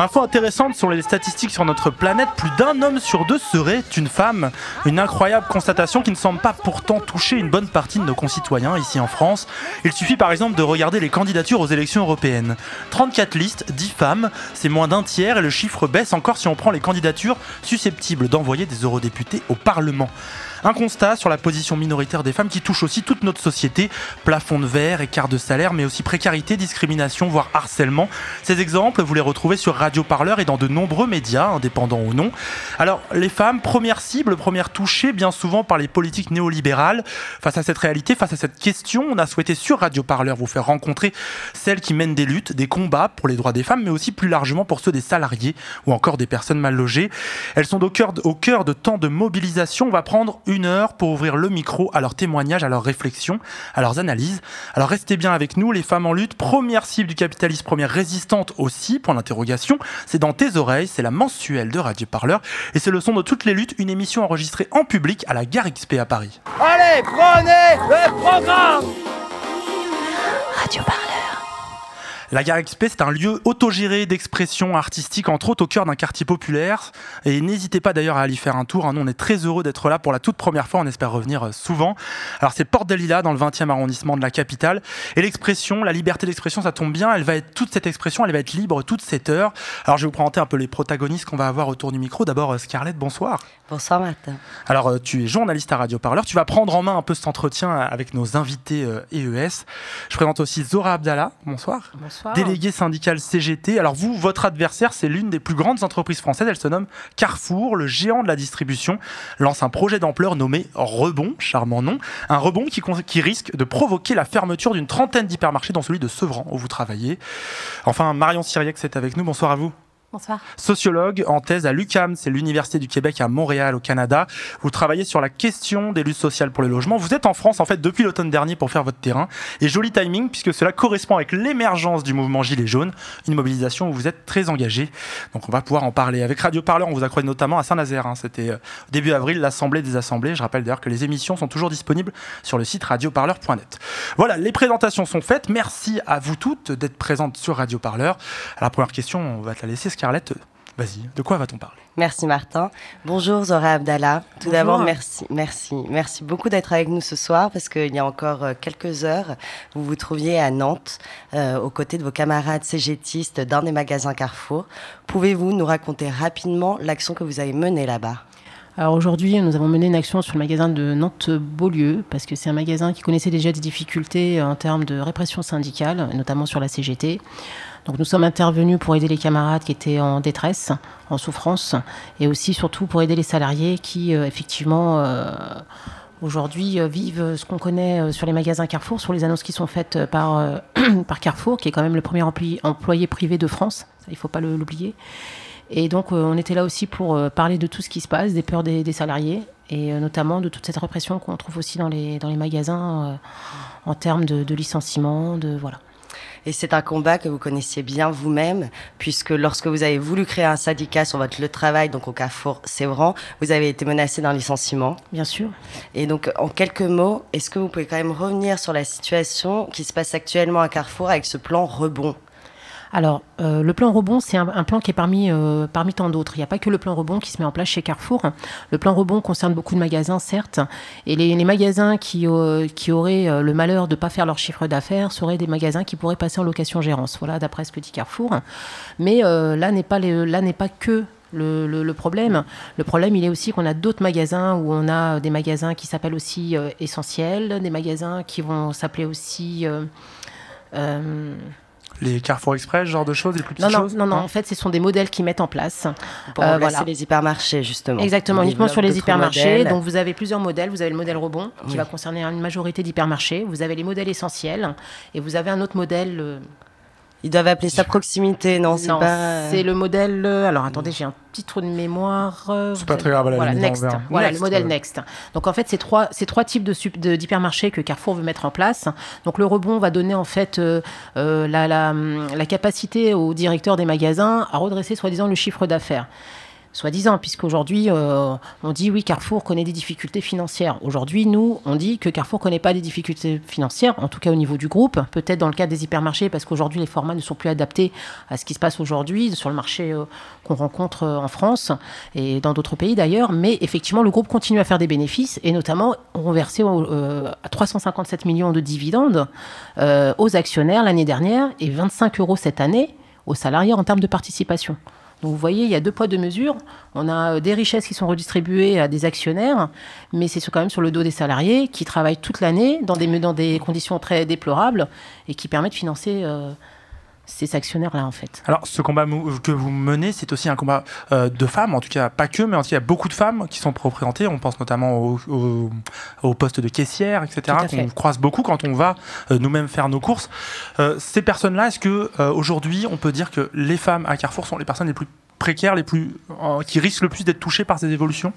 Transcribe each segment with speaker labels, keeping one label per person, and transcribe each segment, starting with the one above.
Speaker 1: Info intéressante sur les statistiques sur notre planète, plus d'un homme sur deux serait une femme. Une incroyable constatation qui ne semble pas pourtant toucher une bonne partie de nos concitoyens ici en France. Il suffit par exemple de regarder les candidatures aux élections européennes. 34 listes, 10 femmes, c'est moins d'un tiers et le chiffre baisse encore si on prend les candidatures susceptibles d'envoyer des eurodéputés au Parlement. Un constat sur la position minoritaire des femmes qui touche aussi toute notre société. Plafond de verre, écart de salaire, mais aussi précarité, discrimination, voire harcèlement. Ces exemples, vous les retrouvez sur Radio Parleur et dans de nombreux médias, indépendants ou non. Alors, les femmes, première cible, première touchée, bien souvent par les politiques néolibérales. Face à cette réalité, face à cette question, on a souhaité sur Radio Parleur vous faire rencontrer celles qui mènent des luttes, des combats pour les droits des femmes, mais aussi plus largement pour ceux des salariés ou encore des personnes mal logées. Elles sont au cœur, au cœur de tant de mobilisation. On va prendre une heure pour ouvrir le micro à leurs témoignages, à leurs réflexions, à leurs analyses. Alors restez bien avec nous, les femmes en lutte, première cible du capitalisme, première résistante aussi, point d'interrogation. C'est dans tes oreilles, c'est la mensuelle de Radio Parleur et c'est le son de toutes les luttes, une émission enregistrée en public à la Gare XP à Paris.
Speaker 2: Allez, prenez le programme
Speaker 3: Radio Parleur.
Speaker 1: La Gare XP, c'est un lieu autogéré d'expression artistique, entre autres au cœur d'un quartier populaire. Et n'hésitez pas d'ailleurs à aller faire un tour. hein. Nous, on est très heureux d'être là pour la toute première fois. On espère revenir euh, souvent. Alors, c'est Porte de Lila, dans le 20e arrondissement de la capitale. Et l'expression, la liberté d'expression, ça tombe bien. Elle va être, toute cette expression, elle va être libre toute cette heure. Alors, je vais vous présenter un peu les protagonistes qu'on va avoir autour du micro. D'abord, euh, Scarlett, bonsoir.
Speaker 4: Bonsoir Martin.
Speaker 1: Alors, euh, tu es journaliste à Radio Parleur. Tu vas prendre en main un peu cet entretien avec nos invités EES. Je présente aussi Zora Abdallah. Bonsoir.
Speaker 4: Bonsoir.
Speaker 1: Délégué syndical CGT. Alors vous, votre adversaire, c'est l'une des plus grandes entreprises françaises. Elle se nomme Carrefour, le géant de la distribution, lance un projet d'ampleur nommé Rebond, charmant nom. Un rebond qui, risque de provoquer la fermeture d'une trentaine d'hypermarchés, dont celui de Sevran, où vous travaillez. Enfin, Marion Siriac, c'est avec nous. Bonsoir à vous.
Speaker 4: Bonsoir.
Speaker 1: Sociologue en thèse à l'UCAM, c'est l'Université du Québec à Montréal, au Canada. Vous travaillez sur la question des luttes sociales pour le logement. Vous êtes en France, en fait, depuis l'automne dernier pour faire votre terrain. Et joli timing, puisque cela correspond avec l'émergence du mouvement Gilets jaunes, une mobilisation où vous êtes très engagé. Donc on va pouvoir en parler. Avec Radio Parleur, on vous a croisé notamment à Saint-Nazaire. hein. C'était euh, début avril, l'Assemblée des Assemblées. Je rappelle d'ailleurs que les émissions sont toujours disponibles sur le site radioparleur.net. Voilà, les présentations sont faites. Merci à vous toutes d'être présentes sur Radio Parleur. Alors, la première question, on va te la laisser, Scarlett. Vas-y, de quoi va-t-on parler?
Speaker 4: Merci Martin. Bonjour Zora Abdallah. Tout
Speaker 1: Bonjour.
Speaker 4: d'abord, merci, merci, merci beaucoup d'être avec nous ce soir parce qu'il y a encore euh, quelques heures, vous vous trouviez à Nantes euh, aux côtés de vos camarades cégétistes d'un des magasins Carrefour. Pouvez-vous nous raconter rapidement l'action que vous avez menée là-bas?
Speaker 5: Alors aujourd'hui, nous avons mené une action sur le magasin de Nantes-Beaulieu, parce que c'est un magasin qui connaissait déjà des difficultés en termes de répression syndicale, notamment sur la CGT. Donc nous sommes intervenus pour aider les camarades qui étaient en détresse, en souffrance, et aussi surtout pour aider les salariés qui, euh, effectivement, euh, aujourd'hui euh, vivent ce qu'on connaît sur les magasins Carrefour, sur les annonces qui sont faites par, Carrefour, qui est quand même le premier employé, privé de France, ça, il ne faut pas l'oublier. Et donc, on était là aussi pour parler de tout ce qui se passe, des peurs des, salariés, et notamment de toute cette répression qu'on trouve aussi dans les, magasins en termes de, de licenciement, de voilà.
Speaker 4: Et c'est un combat que vous connaissiez bien vous-même, puisque lorsque vous avez voulu créer un syndicat sur votre lieu de travail, donc au Carrefour Sévran, vous avez été menacé d'un licenciement.
Speaker 5: Bien sûr.
Speaker 4: Et donc, en quelques mots, est-ce que vous pouvez quand même revenir sur la situation qui se passe actuellement à Carrefour avec ce plan rebond?
Speaker 5: Alors, euh, le plan rebond, c'est un, plan qui est parmi, euh, tant d'autres. Il n'y a pas que le plan rebond qui se met en place chez Carrefour. Le plan rebond concerne beaucoup de magasins, certes, et les, magasins qui, euh, auraient le malheur de ne pas faire leur chiffre d'affaires seraient des magasins qui pourraient passer en location-gérance. Voilà, d'après ce que dit Carrefour. Mais là n'est pas, que le, problème. Le problème, il est aussi qu'on a d'autres magasins où on a des magasins qui s'appellent aussi essentiels, des magasins qui vont s'appeler aussi.
Speaker 1: Les Carrefour Express, ce genre de choses, les plus petites
Speaker 5: non, non,
Speaker 1: choses
Speaker 5: non, non, en fait, ce sont des modèles qu'ils mettent en place.
Speaker 4: pour
Speaker 5: Euh,
Speaker 4: remplacer
Speaker 5: voilà.
Speaker 4: les hypermarchés, justement
Speaker 5: Exactement, uniquement sur les hypermarchés.
Speaker 4: modèles.
Speaker 5: Donc vous avez plusieurs modèles. Vous avez le modèle rebond qui
Speaker 4: Oui.
Speaker 5: va concerner une majorité d'hypermarchés. Vous avez les modèles essentiels et vous avez un autre modèle. Euh,
Speaker 4: Ils doivent appeler ça proximité, non C'est
Speaker 5: Non,
Speaker 4: pas.
Speaker 5: c'est le modèle. euh, Alors attendez, j'ai un petit trou de mémoire. euh,
Speaker 1: C'est pas
Speaker 5: avez-
Speaker 1: très grave, à la
Speaker 5: Voilà, Next. Voilà,
Speaker 1: Next,
Speaker 5: le modèle
Speaker 1: ouais.
Speaker 5: Next. Donc en fait, c'est trois, c'est trois types de sup- de- d'hypermarchés que Carrefour veut mettre en place. Donc le rebond va donner en fait euh, euh, la, la, hum, la capacité au directeur des magasins à redresser soi-disant le chiffre d'affaires. Soi-disant, puisqu'aujourd'hui, euh, on dit oui, Carrefour connaît des difficultés financières. Aujourd'hui, nous, on dit que Carrefour connaît pas des difficultés financières, en tout cas au niveau du groupe, peut-être dans le cadre des hypermarchés, parce qu'aujourd'hui, les formats ne sont plus adaptés à ce qui se passe aujourd'hui sur le marché euh, qu'on rencontre euh, en France et dans d'autres pays d'ailleurs. Mais effectivement, le groupe continue à faire des bénéfices et notamment, on versé euh, à 357 millions de dividendes euh, aux actionnaires l'année dernière et 25 euros cette année aux salariés en termes de participation. Donc vous voyez, il y a deux poids, deux mesures. On a euh, des richesses qui sont redistribuées à des actionnaires, mais c'est quand même sur le dos des salariés qui travaillent toute l'année dans des, dans des conditions très déplorables et qui permettent de financer euh, ces actionnaires-là en fait.
Speaker 1: Alors, ce combat que vous menez, c'est aussi un combat euh, de femmes, en tout cas pas que, mais en tout cas, il y a beaucoup de femmes qui sont représentées. On pense notamment au, au, au poste de caissière, etc., qu'on croise beaucoup quand on va euh, nous-mêmes faire nos courses. Euh, ces personnes-là, est-ce que aujourd'hui, on peut dire que les femmes à Carrefour sont les personnes les plus précaires, les plus, euh, qui risquent le plus d'être touchées par ces évolutions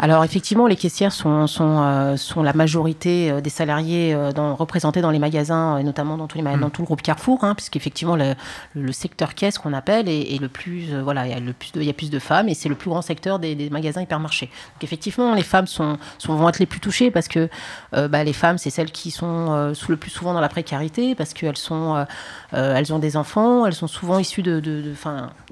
Speaker 5: Alors effectivement, les caissières sont, sont, euh, sont la majorité euh, des salariés euh, dans, représentés dans les magasins, et notamment dans, tous les ma-
Speaker 1: Mm.
Speaker 5: dans tout le groupe Carrefour, hein, puisqu'effectivement le, le secteur caisse qu'on appelle est, est le plus, euh, voilà, il y a le plus de, il y a plus de femmes et c'est le plus grand secteur des, des magasins hypermarchés. Donc effectivement, les femmes sont, sont, vont être les plus touchées parce que bah, les femmes, c'est celles qui sont sous- le plus souvent dans la précarité parce qu'elles sont, elles ont des enfants, elles sont souvent issues de, de, de-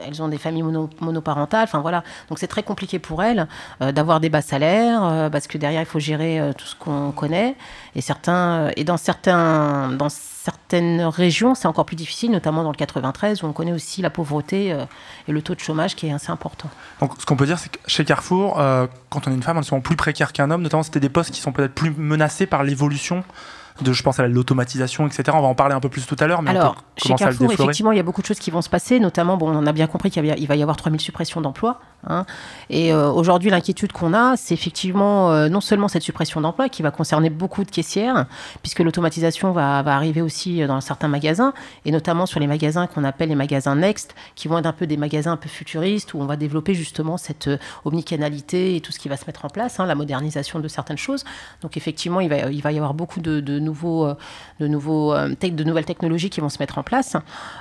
Speaker 5: elles ont des familles mono- monoparentales, enfin voilà. Donc c'est très compliqué pour elles euh, d'avoir des bas salaires euh, parce que derrière il faut gérer euh, tout ce qu'on connaît et certains et dans certains dans certaines régions c'est encore plus difficile, notamment dans le 93 où on connaît aussi la pauvreté et le taux de chômage qui est assez important.
Speaker 1: Donc, ce qu'on peut dire, c'est que chez Carrefour, quand on est une femme, on est souvent plus précaire qu'un homme. Notamment, c'était des postes qui sont peut-être plus menacés par l'évolution de, je pense à l'automatisation, etc. On va en parler un peu plus tout à l'heure,
Speaker 5: Alors, chez Carrefour, effectivement, il y a beaucoup de choses qui vont se passer, notamment, bon, on a bien compris qu'il va y avoir 3000 suppressions d'emplois. hein. et euh, aujourd'hui, l'inquiétude qu'on a, c'est effectivement euh, non seulement cette suppression d'emplois qui va concerner beaucoup de caissières, puisque l'automatisation va, va arriver aussi euh, dans certains magasins, et notamment sur les magasins qu'on appelle les magasins Next, qui vont être un peu des magasins un peu futuristes, où on va développer justement cette euh, omnicanalité et tout ce qui va se mettre en place, hein, la modernisation de certaines choses. Donc effectivement, il va, il va y avoir beaucoup de, de euh, euh, de nouvelles technologies qui vont se mettre en place.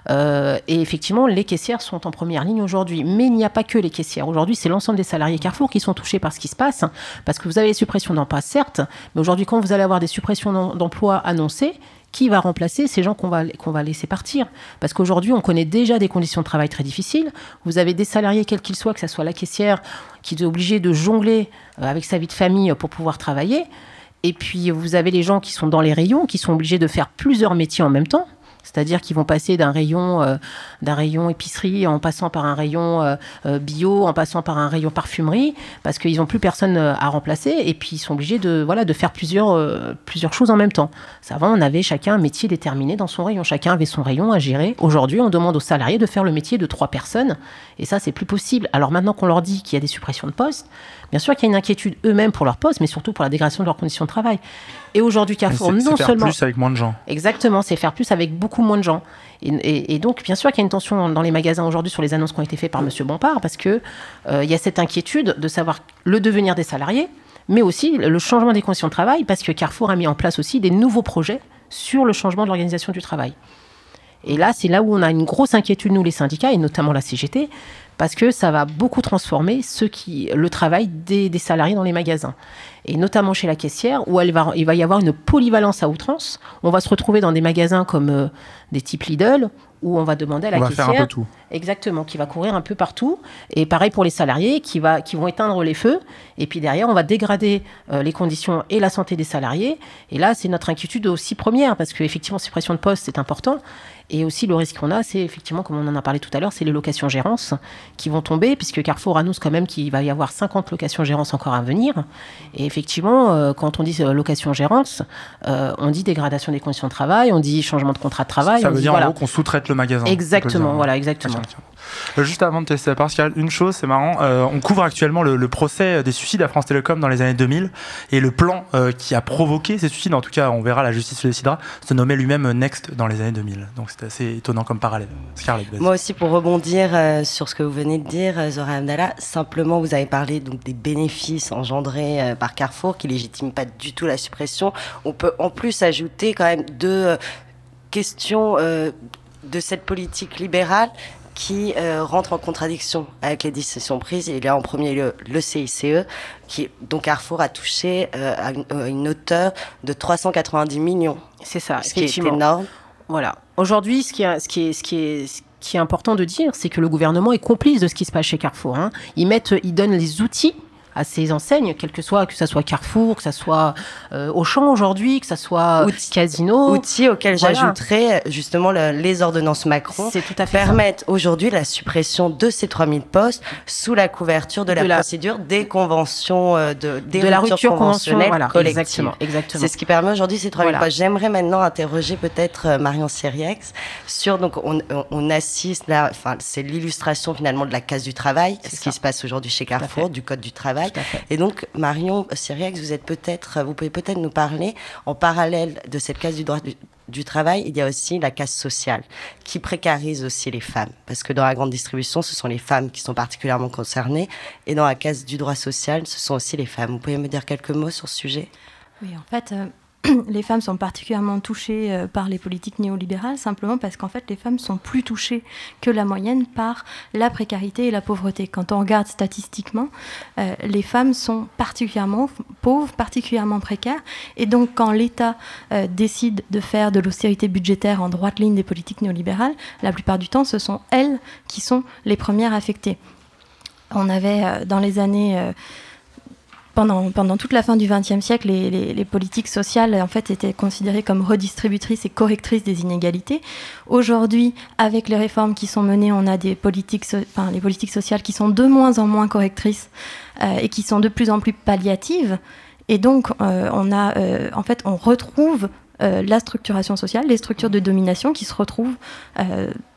Speaker 5: Euh, et effectivement, les caissières sont en première ligne aujourd'hui. Mais il n'y a pas que les caissières. Aujourd'hui, c'est l'ensemble des salariés Carrefour qui sont touchés par ce qui se passe. Parce que vous avez les suppressions d'emplois, certes, mais aujourd'hui, quand vous allez avoir des suppressions d'em- d'emplois annoncées, qui va remplacer ces gens qu'on va, qu'on va laisser partir? Parce qu'aujourd'hui, on connaît déjà des conditions de travail très difficiles. Vous avez des salariés, quels qu'ils soient, que ce soit la caissière, qui est obligée de jongler avec sa vie de famille pour pouvoir travailler. Et puis, vous avez les gens qui sont dans les rayons, qui sont obligés de faire plusieurs métiers en même temps. C'est-à-dire qu'ils vont passer d'un rayon, euh, d'un rayon épicerie en passant par un rayon euh, euh, bio, en passant par un rayon parfumerie, parce qu'ils n'ont plus personne à remplacer, et puis ils sont obligés de, voilà, de faire plusieurs, euh, plusieurs choses en même temps. Avant, on avait chacun un métier déterminé dans son rayon, chacun avait son rayon à gérer. Aujourd'hui, on demande aux salariés de faire le métier de trois personnes, et ça, c'est plus possible. Alors maintenant qu'on leur dit qu'il y a des suppressions de postes, bien sûr qu'il y a une inquiétude eux-mêmes pour leur poste, mais surtout pour la dégradation de leurs conditions de travail. Et aujourd'hui, Carrefour, non
Speaker 1: faire
Speaker 5: seulement...
Speaker 1: plus avec moins de gens.
Speaker 5: Exactement, c'est faire plus avec beaucoup moins de gens. Et, donc, bien sûr qu'il y a une tension dans les magasins aujourd'hui sur les annonces qui ont été faites par Monsieur Bompard, parce que euh, y a cette inquiétude de savoir le devenir des salariés, mais aussi le changement des conditions de travail, parce que Carrefour a mis en place aussi des nouveaux projets sur le changement de l'organisation du travail. Et là, c'est là où on a une grosse inquiétude, nous, les syndicats, et notamment la CGT, parce que ça va beaucoup transformer ce qui, le travail des, des salariés dans les magasins. Et notamment chez la caissière, où elle va, il va y avoir une polyvalence à outrance. On va se retrouver dans des magasins comme euh, des types Lidl, où on va demander à la
Speaker 1: On va
Speaker 5: caissière...
Speaker 1: faire un peu tout.
Speaker 5: Exactement, qui va courir un peu partout. Et pareil pour les salariés qui, va, qui vont éteindre les feux. Et puis derrière, on va dégrader euh, les conditions et la santé des salariés. Et là, c'est notre inquiétude aussi première, parce qu'effectivement, suppression de poste, c'est important. Et aussi, le risque qu'on a, c'est effectivement, comme on en a parlé tout à l'heure, c'est les locations gérances qui vont tomber, puisque Carrefour annonce quand même qu'il va y avoir 50 locations gérances encore à venir. Et effectivement, euh, quand on dit euh, location gérance, euh, on dit dégradation des conditions de travail, on dit changement de contrat de travail.
Speaker 1: Ça
Speaker 5: on
Speaker 1: veut
Speaker 5: dit,
Speaker 1: dire
Speaker 5: voilà.
Speaker 1: en gros qu'on sous-traite le magasin.
Speaker 5: Exactement, voilà, exactement.
Speaker 1: Euh, Juste avant de te laisser la parole, Pascal, une chose, c'est marrant, euh, on couvre actuellement le, procès des suicides à France Télécom dans les années 2000 et le plan euh, qui a provoqué ces suicides, en tout cas on verra, la justice le décidera, se nommait lui-même Next dans les années 2000. Donc c'est assez étonnant comme parallèle. Scarlett.
Speaker 4: Moi aussi, pour rebondir sur ce que vous venez de dire, Zora Abdallah, simplement, vous avez parlé des bénéfices engendrés par Carrefour qui légitiment pas du tout la suppression. On peut en plus ajouter quand même deux questions de cette politique libérale qui euh, rentre en contradiction avec les décisions prises. Il y a en premier lieu le CICE, qui, dont Carrefour a touché euh, à une, à une hauteur de 390 millions,
Speaker 5: C'est ça,
Speaker 4: ce qui est énorme.
Speaker 5: Voilà. Aujourd'hui, ce qui est, ce qui est, ce qui est, ce qui est important de dire, c'est que le gouvernement est complice de ce qui se passe chez Carrefour. hein. Ils mettent, ils donnent les outils à ces enseignes, quel que soit, que ça soit Carrefour, que ça soit euh, Auchan aujourd'hui, que ça soit
Speaker 4: Outils-
Speaker 5: Casino.
Speaker 4: Outils auxquels
Speaker 5: Voilà.
Speaker 4: j'ajouterais justement le- les ordonnances Macron.
Speaker 5: Tout à fait
Speaker 4: permettent aujourd'hui la suppression de ces 3000 postes sous la couverture de la,
Speaker 5: De la-
Speaker 4: procédure des conventions euh, de, des
Speaker 5: de la rupture conventionnelle, voilà,
Speaker 4: collectives.
Speaker 5: exactement, exactement.
Speaker 4: C'est ce qui permet aujourd'hui ces 3000
Speaker 5: Voilà.
Speaker 4: postes. J'aimerais maintenant interroger peut-être euh, Marion Siriex sur donc on, on- assiste là, enfin c'est l'illustration finalement de la case du travail, ce
Speaker 5: ça.
Speaker 4: qui se passe aujourd'hui chez. Carrefour, du code du travail. Et donc, Marion Siriex, vous êtes peut-être, vous pouvez peut-être nous parler, en parallèle de cette case du droit du, du travail, il y a aussi la case sociale, qui précarise aussi les femmes. Parce que dans la grande distribution, ce sont les femmes qui sont particulièrement concernées. Et dans la case du droit social, ce sont aussi les femmes. Vous pouvez me dire quelques mots sur ce sujet?
Speaker 3: Oui, en fait, euh, les femmes sont particulièrement touchées euh, par les politiques néolibérales, simplement parce qu'en fait, les femmes sont plus touchées que la moyenne par la précarité et la pauvreté. Quand on regarde statistiquement, euh, les femmes sont particulièrement pauvres, particulièrement précaires. Et donc, quand l'État euh, décide de faire de l'austérité budgétaire en droite ligne des politiques néolibérales, la plupart du temps, ce sont elles qui sont les premières affectées. On avait dans les années pendant, toute la fin du XXe siècle, les, politiques sociales étaient considérées comme redistributrices et correctrices des inégalités. Aujourd'hui, avec les réformes qui sont menées, on a des politiques, sociales qui sont de moins en moins correctrices euh, et qui sont de plus en plus palliatives. Et donc, euh, euh, on retrouve la structuration sociale, les structures de domination qui se retrouvent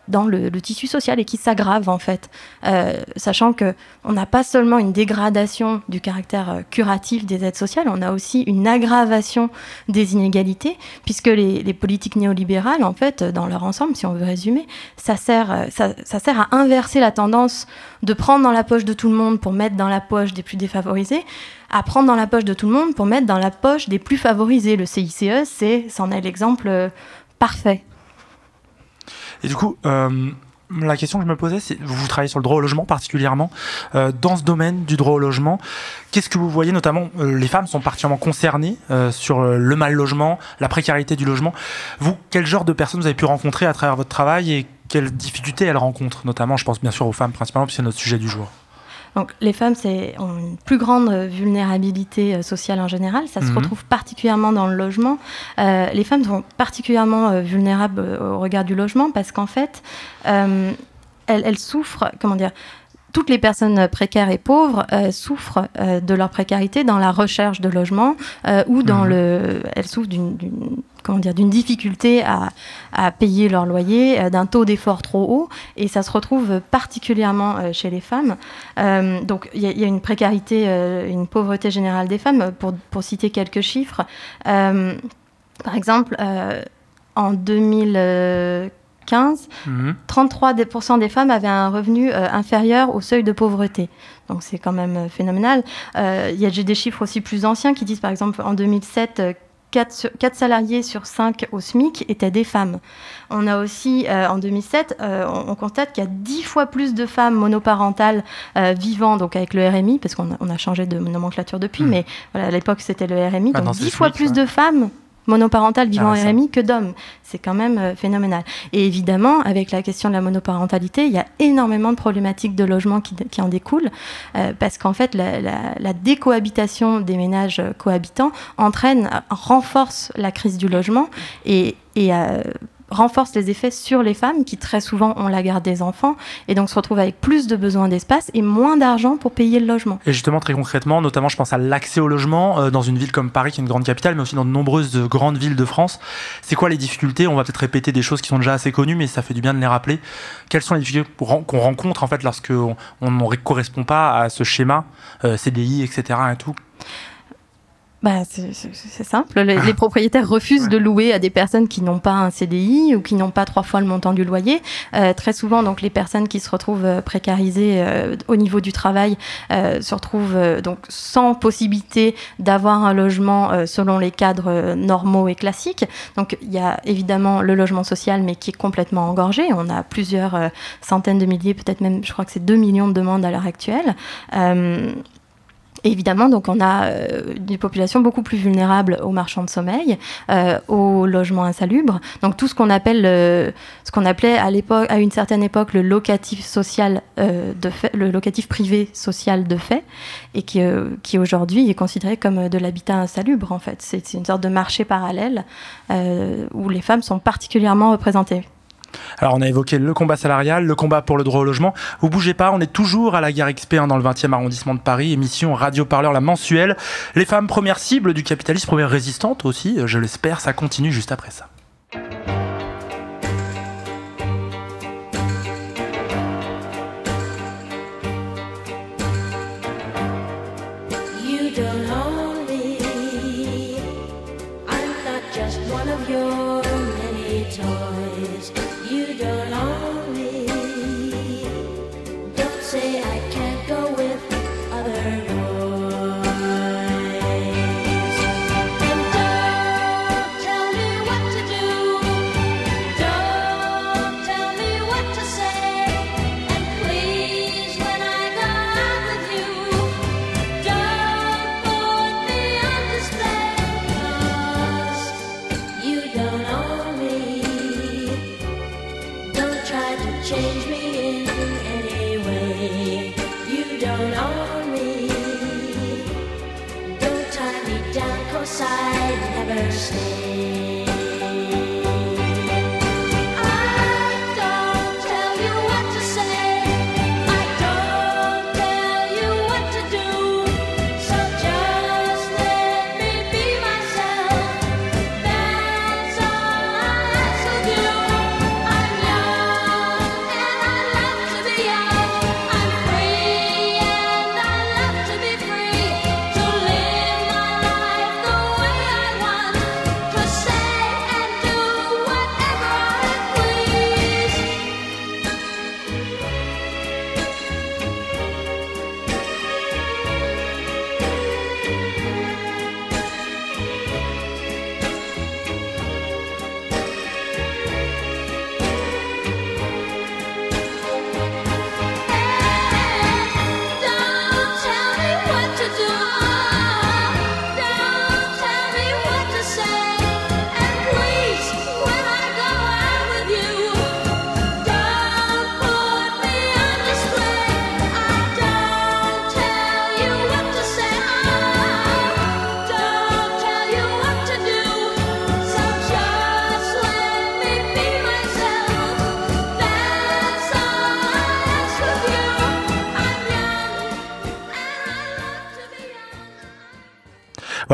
Speaker 3: dans le, tissu social et qui s'aggravent en fait, Euh, sachant que on n'a pas seulement une dégradation du caractère euh, curatif des aides sociales, on a aussi une aggravation des inégalités, puisque les, politiques néolibérales, en fait, dans leur ensemble, si on veut résumer, ça sert, euh, ça, ça sert à inverser la tendance de prendre dans la poche de tout le monde pour mettre dans la poche des plus défavorisés, à prendre dans la poche de tout le monde pour mettre dans la poche des plus favorisés. Le CICE, c'est, c'en est l'exemple parfait.
Speaker 1: Et du coup, euh, la question que je me posais, c'est vous travaillez sur le droit au logement particulièrement. Euh, dans ce domaine du droit au logement, qu'est-ce que vous voyez notamment euh, Les femmes sont particulièrement concernées sur le mal logement, la précarité du logement. Vous, quel genre de personnes vous avez pu rencontrer à travers votre travail et quelles difficultés elles rencontrent Notamment, je pense bien sûr aux femmes principalement, puisque c'est notre sujet du jour.
Speaker 3: Donc les femmes ont une plus grande vulnérabilité euh, sociale en général. Ça se
Speaker 1: Mhm.
Speaker 3: retrouve particulièrement dans le logement. Euh, les femmes sont particulièrement euh, vulnérables au regard du logement parce qu'en fait, euh, elles, elles souffrent, comment dire, toutes les personnes précaires et pauvres euh, souffrent euh, de leur précarité dans la recherche de logement euh, ou dans
Speaker 1: Mhm.
Speaker 3: le, elles souffrent d'une- comment dire, d'une difficulté à, à payer leur loyer, euh, d'un taux d'effort trop haut, et ça se retrouve particulièrement euh, chez les femmes. Euh, donc il y, a- il y a une précarité, une pauvreté générale des femmes. Pour, pour citer quelques chiffres, euh, par exemple, euh, en 2015,
Speaker 1: Mhm.
Speaker 3: 33% des femmes avaient un revenu euh, inférieur au seuil de pauvreté. Donc c'est quand même phénoménal. Euh, Il y a des chiffres aussi plus anciens qui disent par exemple en 2007, 4, salariés sur 5 au SMIC étaient des femmes. On a aussi, euh, en 2007, euh, on, on constate qu'il y a 10 fois plus de femmes monoparentales euh, vivant donc avec le RMI, parce qu'on a, on a changé de nomenclature depuis,
Speaker 1: Hmm.
Speaker 3: mais voilà, à l'époque c'était le RMI, donc
Speaker 1: c'est
Speaker 3: 10
Speaker 1: le
Speaker 3: fois
Speaker 1: SMIC,
Speaker 3: plus
Speaker 1: ouais.
Speaker 3: de femmes monoparentales vivant
Speaker 1: Ah
Speaker 3: en. RMI que d'hommes. C'est quand même euh, phénoménal. Et évidemment, avec la question de la monoparentalité, il y a énormément de problématiques de logement qui, qui en découlent, euh, parce qu'en fait, la, la- la décohabitation des ménages euh, cohabitants entraîne, renforce la crise du logement et, et, euh, renforce les effets sur les femmes qui très souvent ont la garde des enfants et donc se retrouvent avec plus de besoins d'espace et moins d'argent pour payer le logement.
Speaker 6: Et justement, très concrètement, notamment je pense à l'accès au logement euh, dans une ville comme Paris qui est une grande capitale, mais aussi dans de nombreuses grandes villes de France. C'est quoi les difficultés? On va peut-être répéter des choses qui sont déjà assez connues, mais ça fait du bien de les rappeler. Quelles sont les difficultés qu'on rencontre en fait lorsque on ne correspond pas à ce schéma euh, CDI, etc. et tout?
Speaker 3: Bah, c'est simple. Les, propriétaires refusent de louer à des personnes qui n'ont pas un CDI ou qui n'ont pas trois fois le montant du loyer. Euh, très souvent, donc, les personnes qui se retrouvent euh, précarisées euh, au niveau du travail se retrouvent donc sans possibilité d'avoir un logement selon les cadres normaux et classiques. Donc, il y a évidemment le logement social, mais qui est complètement engorgé. On a plusieurs centaines de milliers, peut-être même, je crois que c'est 2 millions de demandes à l'heure actuelle évidemment, donc on a euh, des populations beaucoup plus vulnérables aux marchands de sommeil, euh, aux logements insalubres. Donc tout ce qu'on appelle, ce qu'on appelait à une certaine époque, le locatif social euh, de fait, le locatif privé social de fait, et qui, qui aujourd'hui est considéré comme de l'habitat insalubre. En fait, c'est une sorte de marché parallèle où les femmes sont particulièrement représentées.
Speaker 6: Alors on a évoqué le combat salarial, le combat pour le droit au logement. Vous bougez pas, on est toujours à la gare XP hein, dans le 20e arrondissement de Paris, émission Radio Parleur la mensuelle. Les femmes premières cibles du capitalisme, premières résistantes aussi, je l'espère, ça continue juste après ça. stay.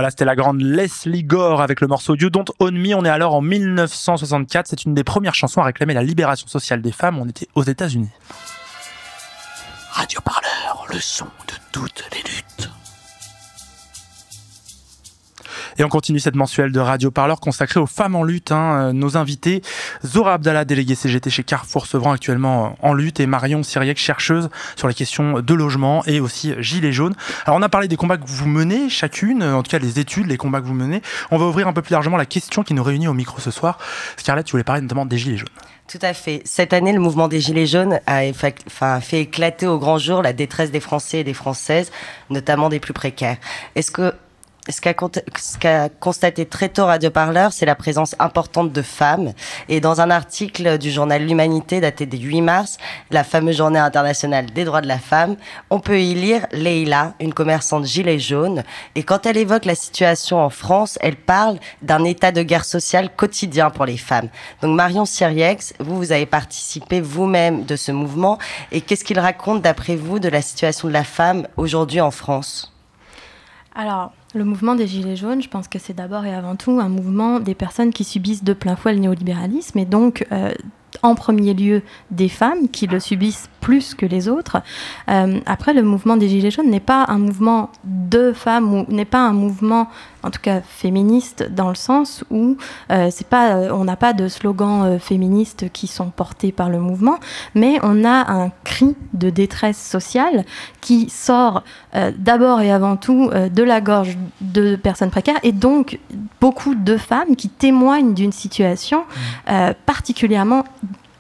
Speaker 6: Voilà, c'était la grande Leslie Gore avec le morceau You Don't Own Me. On est alors en 1964. C'est une des premières chansons à réclamer la libération sociale des femmes. On était aux États-Unis. Radio Parleur, le son de toutes les luttes. Et on continue cette mensuelle de Radio Parleur consacrée aux femmes en lutte. Hein. Nos invités, Zora Abdallah, déléguée CGT chez Carrefour Sevran, actuellement en lutte, et Marion Syriac, chercheuse sur les questions de logement et aussi Gilets jaunes. Alors on a parlé des combats que vous menez, chacune, en tout cas les études, les combats que vous menez. On va ouvrir un peu plus largement la question qui nous réunit au micro ce soir. Scarlett, tu voulais parler notamment des Gilets jaunes.
Speaker 4: Tout à fait. Cette année, le mouvement des Gilets jaunes a fait éclater au grand jour la détresse des Français et des Françaises, notamment des plus précaires. Est-ce que ce qu'a constaté très tôt Radio Parleur, c'est la présence importante de femmes. Et dans un article du journal L'Humanité daté du 8 mars, la fameuse journée internationale des droits de la femme, on peut y lire Leila, une commerçante gilet jaune. Et quand elle évoque la situation en France, elle parle d'un état de guerre sociale quotidien pour les femmes. Donc Marion Siriex, vous, vous avez participé vous-même de ce mouvement. Et qu'est-ce qu'il raconte d'après vous de la situation de la femme aujourd'hui en France?
Speaker 3: Alors, le mouvement des Gilets jaunes, je pense que c'est d'abord et avant tout un mouvement des personnes qui subissent de plein fouet le néolibéralisme et donc euh, en premier lieu des femmes qui le subissent plus que les autres. Euh, après, le mouvement des Gilets jaunes n'est pas un mouvement de femmes ou n'est pas un mouvement, en tout cas féministe, dans le sens où euh, c'est pas, euh, on n'a pas de slogans féministes qui sont portés par le mouvement, mais on a un cri de détresse sociale qui sort d'abord et avant tout de la gorge de personnes précaires et donc beaucoup de femmes qui témoignent d'une situation mmh. particulièrement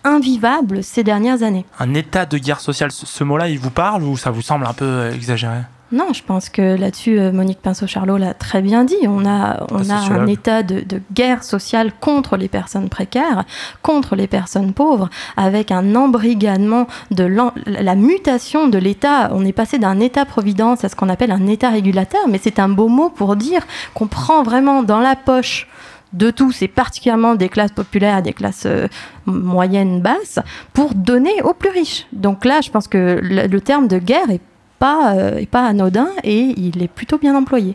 Speaker 3: invivable ces dernières années.
Speaker 1: Un état de guerre sociale, ce mot-là, il vous parle ou ça vous semble un peu euh, exagéré?
Speaker 3: Non, je pense que là-dessus, euh, Monique Pinceau-Charlot l'a très bien dit. On a, on a un état de, guerre sociale contre les personnes précaires, contre les personnes pauvres, avec un embrigadement de la mutation de l'État. On est passé d'un État-providence à ce qu'on appelle un État régulateur, mais c'est un beau mot pour dire qu'on prend vraiment dans la poche de tous, et particulièrement des classes populaires, des classes euh, moyennes, basses, pour donner aux plus riches. Donc là, je pense que le, terme de guerre est pas, euh, est pas anodin et il est plutôt bien employé.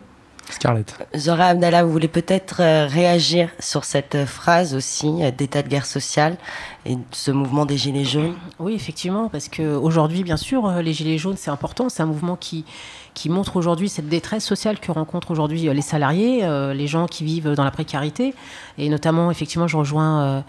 Speaker 1: Scarlett.
Speaker 4: Zora Abdallah, vous voulez peut-être euh, réagir sur cette phrase aussi d'état de guerre sociale et ce mouvement des Gilets jaunes?
Speaker 5: Oui, effectivement, parce qu'aujourd'hui, bien sûr, les Gilets jaunes, c'est important. C'est un mouvement qui, qui montre aujourd'hui cette détresse sociale que rencontrent aujourd'hui euh, les salariés, euh, les gens qui vivent dans la précarité. Et notamment, effectivement, je rejoins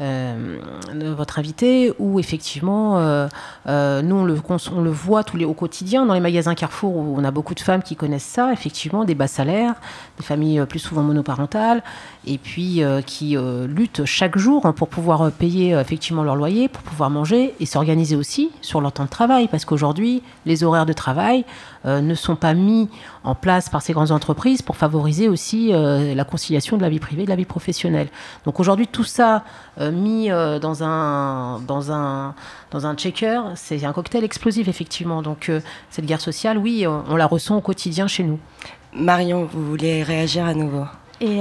Speaker 5: euh, euh, votre invité, où effectivement, euh, euh, nous, on le, voit tous les, au quotidien. Dans les magasins Carrefour, où on a beaucoup de femmes qui connaissent ça, effectivement, des bas salaires, des familles plus souvent monoparentales, et puis qui luttent chaque jour pour pouvoir payer effectivement leur loyer, pour pouvoir manger et s'organiser aussi sur leur temps de travail, parce qu'aujourd'hui, les horaires de travail ne sont pas mis en place par ces grandes entreprises pour favoriser aussi la conciliation de la vie privée et de la vie professionnelle. Donc aujourd'hui, tout ça euh, mis euh, dans un dans un dans un checker, c'est un cocktail explosif effectivement. Donc euh, cette guerre sociale, oui, on, la ressent au quotidien chez nous.
Speaker 4: Marion, vous voulez réagir à nouveau?
Speaker 3: Et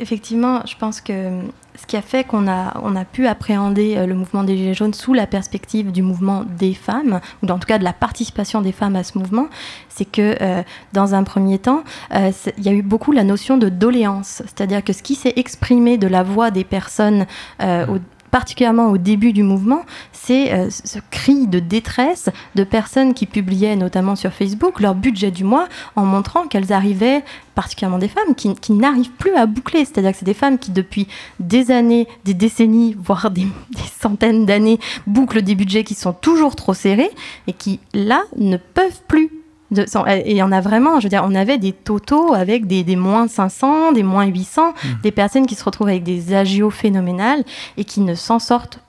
Speaker 3: effectivement, je pense que ce qui a fait qu'on a, on a pu appréhender euh, le mouvement des Gilets jaunes sous la perspective du mouvement des femmes, ou en tout cas de la participation des femmes à ce mouvement, c'est que euh, dans un premier temps, euh, il y a eu beaucoup la notion de doléance, c'est-à-dire que ce qui s'est exprimé de la voix des personnes au, particulièrement au début du mouvement, c'est euh, ce cri de détresse de personnes qui publiaient notamment sur Facebook leur budget du mois en montrant qu'elles arrivaient, particulièrement des femmes, qui, n'arrivent plus à boucler. C'est-à-dire que c'est des femmes qui, depuis des années, des décennies, voire des, des centaines d'années, bouclent des budgets qui sont toujours trop serrés et qui, là, ne peuvent plus et il y en a vraiment, je veux dire, on avait des totaux avec des, des moins 500, des moins 800, mmh. des personnes qui se retrouvent avec des agios phénoménales et qui ne s'en sortent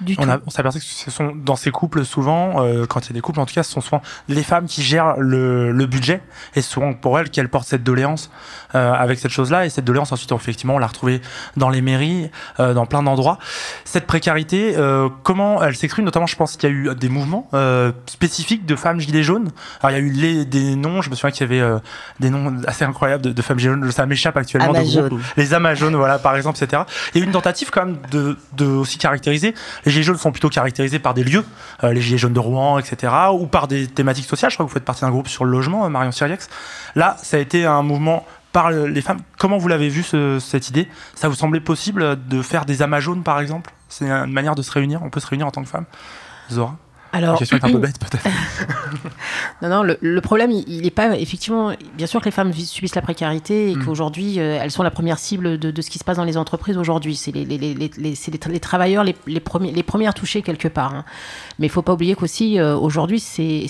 Speaker 3: du
Speaker 1: on on s'aperçoit que ce sont dans ces couples souvent, euh, quand il y a des couples en tout cas, ce sont souvent les femmes qui gèrent le, le budget et souvent pour elles qu'elles portent cette doléance euh, avec cette chose-là et cette doléance ensuite effectivement on l'a retrouvée dans les mairies, euh, dans plein d'endroits. Cette précarité, euh, comment elle s'exprime? Notamment, je pense qu'il y a eu des mouvements euh, spécifiques de femmes gilets jaunes. Alors il y a eu les, des noms, je me souviens qu'il y avait des noms assez incroyables de, de femmes gilets jaunes. Ça m'échappe actuellement.
Speaker 4: De
Speaker 1: les Amazones, voilà par exemple, etc. Il y a eu une tentative quand même de, de aussi caractériser les Gilets jaunes sont plutôt caractérisés par des lieux, euh, les Gilets jaunes de Rouen, etc., ou par des thématiques sociales. Je crois que vous faites partie d'un groupe sur le logement, euh, Marion Siriex. Là, ça a été un mouvement par les femmes. Comment vous l'avez vu, cette idée? Ça vous semblait possible de faire des amas jaunes, par exemple? C'est une manière de se réunir On peut se réunir en tant que femme? Zora?
Speaker 5: Alors,
Speaker 1: la question est un peu bête peut-être.
Speaker 5: non, non, le, problème, il n'est pas effectivement. Bien sûr que les femmes subissent la précarité et mm. qu'aujourd'hui, euh, elles sont la première cible de, ce qui se passe dans les entreprises aujourd'hui. C'est les, les, les, les, travailleurs les, premiers, les premières touchées quelque part. Hein. Mais il ne faut pas oublier qu'aussi, euh, aujourd'hui, c'est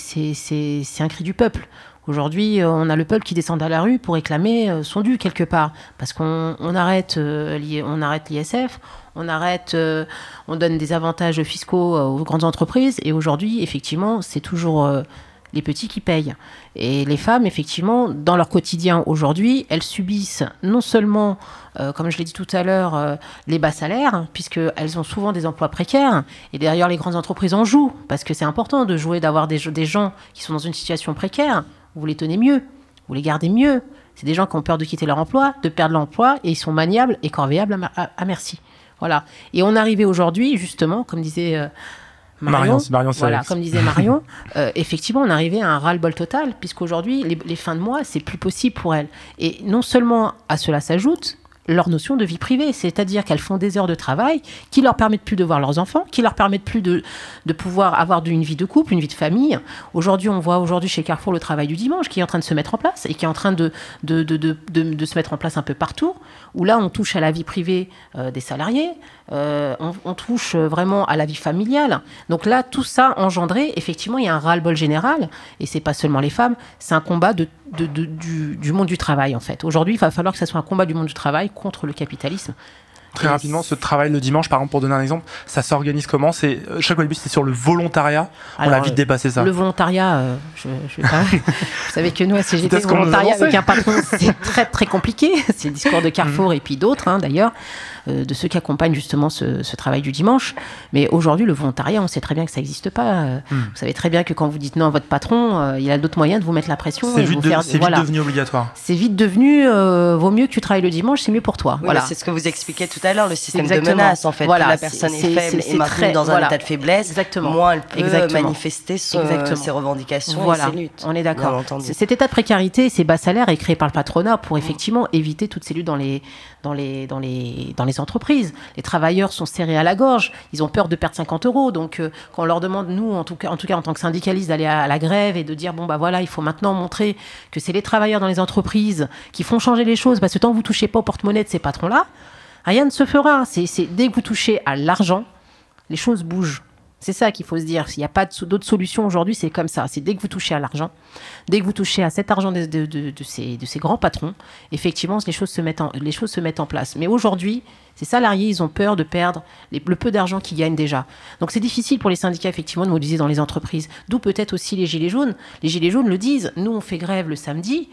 Speaker 5: un cri du peuple. Aujourd'hui, euh, on a le peuple qui descend à la rue pour réclamer son dû quelque part. Parce qu'on on arrête, on arrête l'ISF, on arrête, euh, on donne des avantages fiscaux euh, aux grandes entreprises. Et aujourd'hui, effectivement, c'est toujours euh, les petits qui payent. Et les femmes, effectivement, dans leur quotidien aujourd'hui, elles subissent non seulement, comme je l'ai dit tout à l'heure, les bas salaires, puisqu'elles ont souvent des emplois précaires. Et d'ailleurs, les grandes entreprises en jouent, parce que c'est important de jouer, d'avoir des, des gens qui sont dans une situation précaire. Vous les tenez mieux, vous les gardez mieux. C'est des gens qui ont peur de quitter leur emploi, de perdre l'emploi, et ils sont maniables et corvéables à, merci. Voilà. Et on arrivait aujourd'hui, justement, comme disait... Euh, Marion, Marion, voilà, comme disait Marion, euh, effectivement, on arrivait à un ras-le-bol total, puisqu'aujourd'hui, les, les fins de mois, c'est plus possible pour elles. Et non seulement à cela s'ajoute leur notion de vie privée, c'est-à-dire qu'elles font des heures de travail qui leur permettent plus de voir leurs enfants, qui leur permettent plus de, pouvoir avoir une vie de couple, une vie de famille. Aujourd'hui, on voit chez Carrefour le travail du dimanche qui est en train de se mettre en place et qui est en train de se mettre en place un peu partout, où là, on touche à la vie privée euh, des salariés, euh, on, touche vraiment à la vie familiale. Donc là, tout ça engendré, effectivement, il y a un ras-le-bol général, et c'est pas seulement les femmes, c'est un combat de, du, monde du travail, en fait. Aujourd'hui, il va falloir que ce soit un combat du monde du travail contre le capitalisme.
Speaker 1: Très rapidement, ce travail le dimanche, par exemple, pour donner un exemple, ça s'organise comment? C'est euh, chaque début, c'est sur le volontariat. on a vite dépassé ça.
Speaker 5: Le volontariat, euh, je, je vous savez que nous à CGT, le volontariat avec un patron, c'est très très compliqué. C'est le discours de Carrefour mm. et puis d'autres, hein, d'ailleurs. Euh, de ceux qui accompagnent justement ce, travail du dimanche. Mais aujourd'hui, le volontariat, on sait très bien que ça n'existe pas. Euh, hmm. Vous savez très bien que quand vous dites non à votre patron, euh, il y a d'autres moyens de vous mettre la pression.
Speaker 1: C'est vite, devenu obligatoire.
Speaker 5: C'est vite devenu, vaut mieux que tu travailles le dimanche, c'est mieux pour toi. voilà.
Speaker 4: C'est ce que vous expliquiez tout à l'heure, le système de menace en fait. Voilà, la personne est, faible et maintenue dans un état de faiblesse, Exactement. moins elle peut manifester ses revendications et ses luttes.
Speaker 5: On est d'accord. Cet état de précarité, ces bas salaires est créé par le patronat pour effectivement éviter toutes ces luttes dans les, dans les, dans les, dans les entreprises. Les travailleurs sont serrés à la gorge, ils ont peur de perdre 50 euros. Donc, euh, quand on leur demande, nous, en tout cas, en, tout cas, en tant que syndicalistes, d'aller à, la grève et de dire, bon, bah voilà, il faut maintenant montrer que c'est les travailleurs dans les entreprises qui font changer les choses, parce que tant que vous touchez pas au porte-monnaie de ces patrons-là, rien ne se fera. C'est dès que vous touchez à l'argent, les choses bougent. C'est ça qu'il faut se dire. S'il n'y a pas d'autre solution aujourd'hui, c'est comme ça. C'est dès que vous touchez à l'argent, dès que vous touchez à cet argent de, ces, grands patrons, effectivement, les choses se mettent en, les choses se mettent en place. Mais aujourd'hui, ces salariés, ils ont peur de perdre le peu d'argent qu'ils gagnent déjà. Donc c'est difficile pour les syndicats, effectivement, de mobiliser dans les entreprises. D'où peut-être aussi les Gilets jaunes. Les Gilets jaunes le disent. Nous, on fait grève le samedi.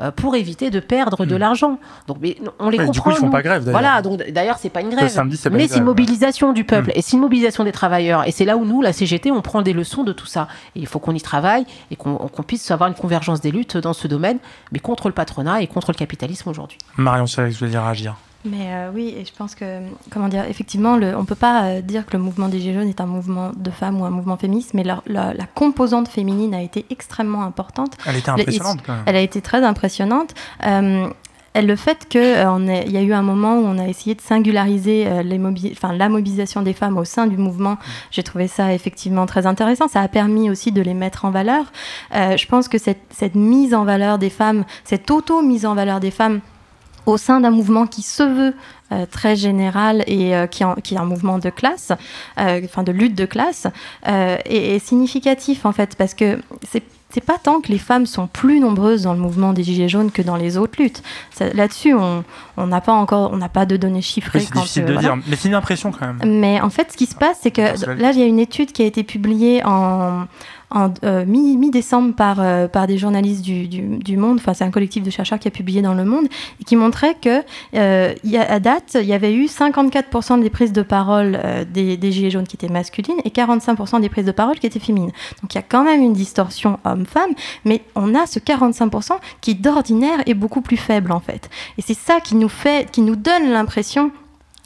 Speaker 5: Euh, pour éviter de perdre de hmm. l'argent. Donc, mais on les comprend. Du
Speaker 1: coup, ils font pas grève.
Speaker 5: Voilà, donc d'ailleurs, c'est pas une grève, mais c'est une mobilisation du peuple hmm. et c'est une mobilisation des travailleurs. Et c'est là où nous, la CGT, on prend des leçons de tout ça. Et il faut qu'on y travaille et qu'on puisse avoir une convergence des luttes dans ce domaine, mais contre le patronat et contre le capitalisme aujourd'hui.
Speaker 1: Marion, je veux dire agir.
Speaker 3: Mais euh, oui, et je pense que, comment dire, effectivement, le, on ne peut pas euh, dire que le mouvement des Gilets jaunes est un mouvement de femmes ou un mouvement féministe, mais la, la, composante féminine a été extrêmement importante.
Speaker 1: Elle était impressionnante quand même.
Speaker 3: Elle a été très impressionnante. Euh, le fait qu'il y a eu un moment où on a essayé de singulariser les la mobilisation des femmes au sein du mouvement, j'ai trouvé ça effectivement très intéressant. Ça a permis aussi de les mettre en valeur. je pense que cette, cette mise en valeur des femmes, cette auto-mise en valeur des femmes, au sein d'un mouvement qui se veut euh, très général et euh, qui, qui, est un mouvement de classe, euh, enfin de lutte de classe, est, significatif en fait parce que c'est c'est pas tant que les femmes sont plus nombreuses dans le mouvement des Gilets jaunes que dans les autres luttes. Là-dessus, on n'a pas encore, on n'a pas de données chiffrées.
Speaker 1: c'est difficile de dire, mais c'est une impression quand même.
Speaker 3: Mais en fait, ce qui se passe, c'est que là, il y a une étude qui a été publiée en, en euh, mi-décembre par, euh, par des journalistes du, du, Monde, enfin c'est un collectif de chercheurs qui a publié dans Le Monde, et qui montrait que euh, à date, il y avait eu 54% des prises de parole des, des, Gilets jaunes qui étaient masculines et 45% des prises de parole qui étaient féminines. Donc il y a quand même une distorsion homme-femme, mais on a ce 45% qui d'ordinaire est beaucoup plus faible en fait. Et c'est ça qui nous fait, qui nous donne l'impression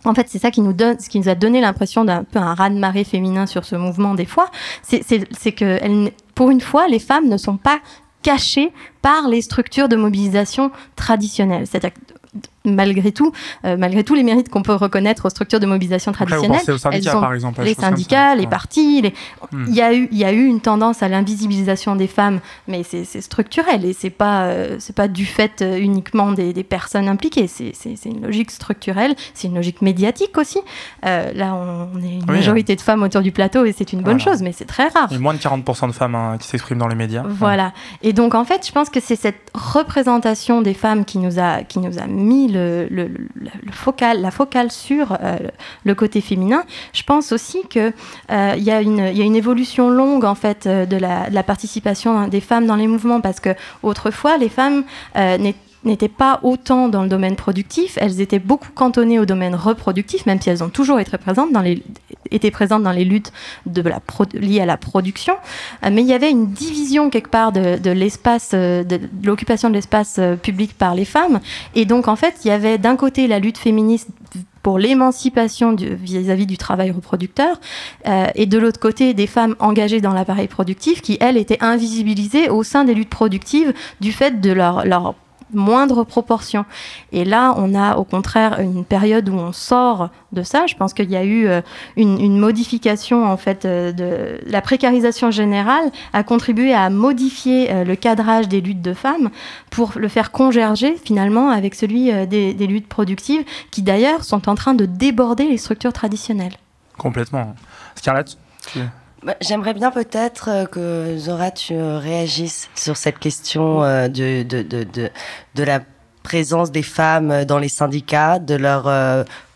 Speaker 3: en fait, c'est ça qui nous donne, ce qui nous a donné l'impression d'un peu un raz-de-marée féminin sur ce mouvement des fois. C'est que, pour une fois, les femmes ne sont pas cachées par les structures de mobilisation traditionnelles. C'est-à-dire malgré tout, euh, malgré tous les mérites qu'on peut reconnaître aux structures de mobilisation traditionnelles,
Speaker 1: par exemple,
Speaker 3: les syndicats, les partis, les... Hmm. il y a eu, il y a eu une tendance à l'invisibilisation des femmes, mais c'est structurel et c'est pas, euh, c'est pas du fait euh, uniquement des, des personnes impliquées. C'est une logique structurelle, c'est une logique médiatique aussi. là, on, est une majorité de femmes autour du plateau et c'est une bonne chose, mais c'est très rare.
Speaker 1: Il y a moins de 40% de femmes hein, qui s'expriment dans les médias.
Speaker 3: Voilà. Et donc en fait, je pense que c'est cette représentation des femmes qui nous a, qui nous a mis focal, la focale sur le côté féminin. Je pense aussi qu'il il y, a une évolution longue en fait de la, de la, participation des femmes dans les mouvements parce que autrefois les femmes n'étaient n'étaient pas autant dans le domaine productif, elles étaient beaucoup cantonnées au domaine reproductif, même si elles ont toujours été présentes dans les, présentes dans les luttes liées à la production. Euh, mais il y avait une division quelque part de, l'espace, euh, l'occupation de l'espace euh, public par les femmes. Et donc, en fait, il y avait d'un côté la lutte féministe pour l'émancipation vis-à-vis du travail reproducteur, et de l'autre côté des femmes engagées dans l'appareil productif qui, elles, étaient invisibilisées au sein des luttes productives du fait de leur moindre proportion. Et là, on a au contraire une période où on sort de ça. Je pense qu'il y a eu euh, une, modification en fait euh, de la précarisation générale a contribué à modifier euh, le cadrage des luttes de femmes pour le faire congerger finalement avec celui des, des luttes productives qui d'ailleurs sont en train de déborder les structures traditionnelles.
Speaker 1: Complètement. Scarlett
Speaker 4: j'aimerais bien peut-être euh, que Zora, tu euh, réagisses sur cette question euh, de, de, de, de, la présence des femmes dans les syndicats, de leur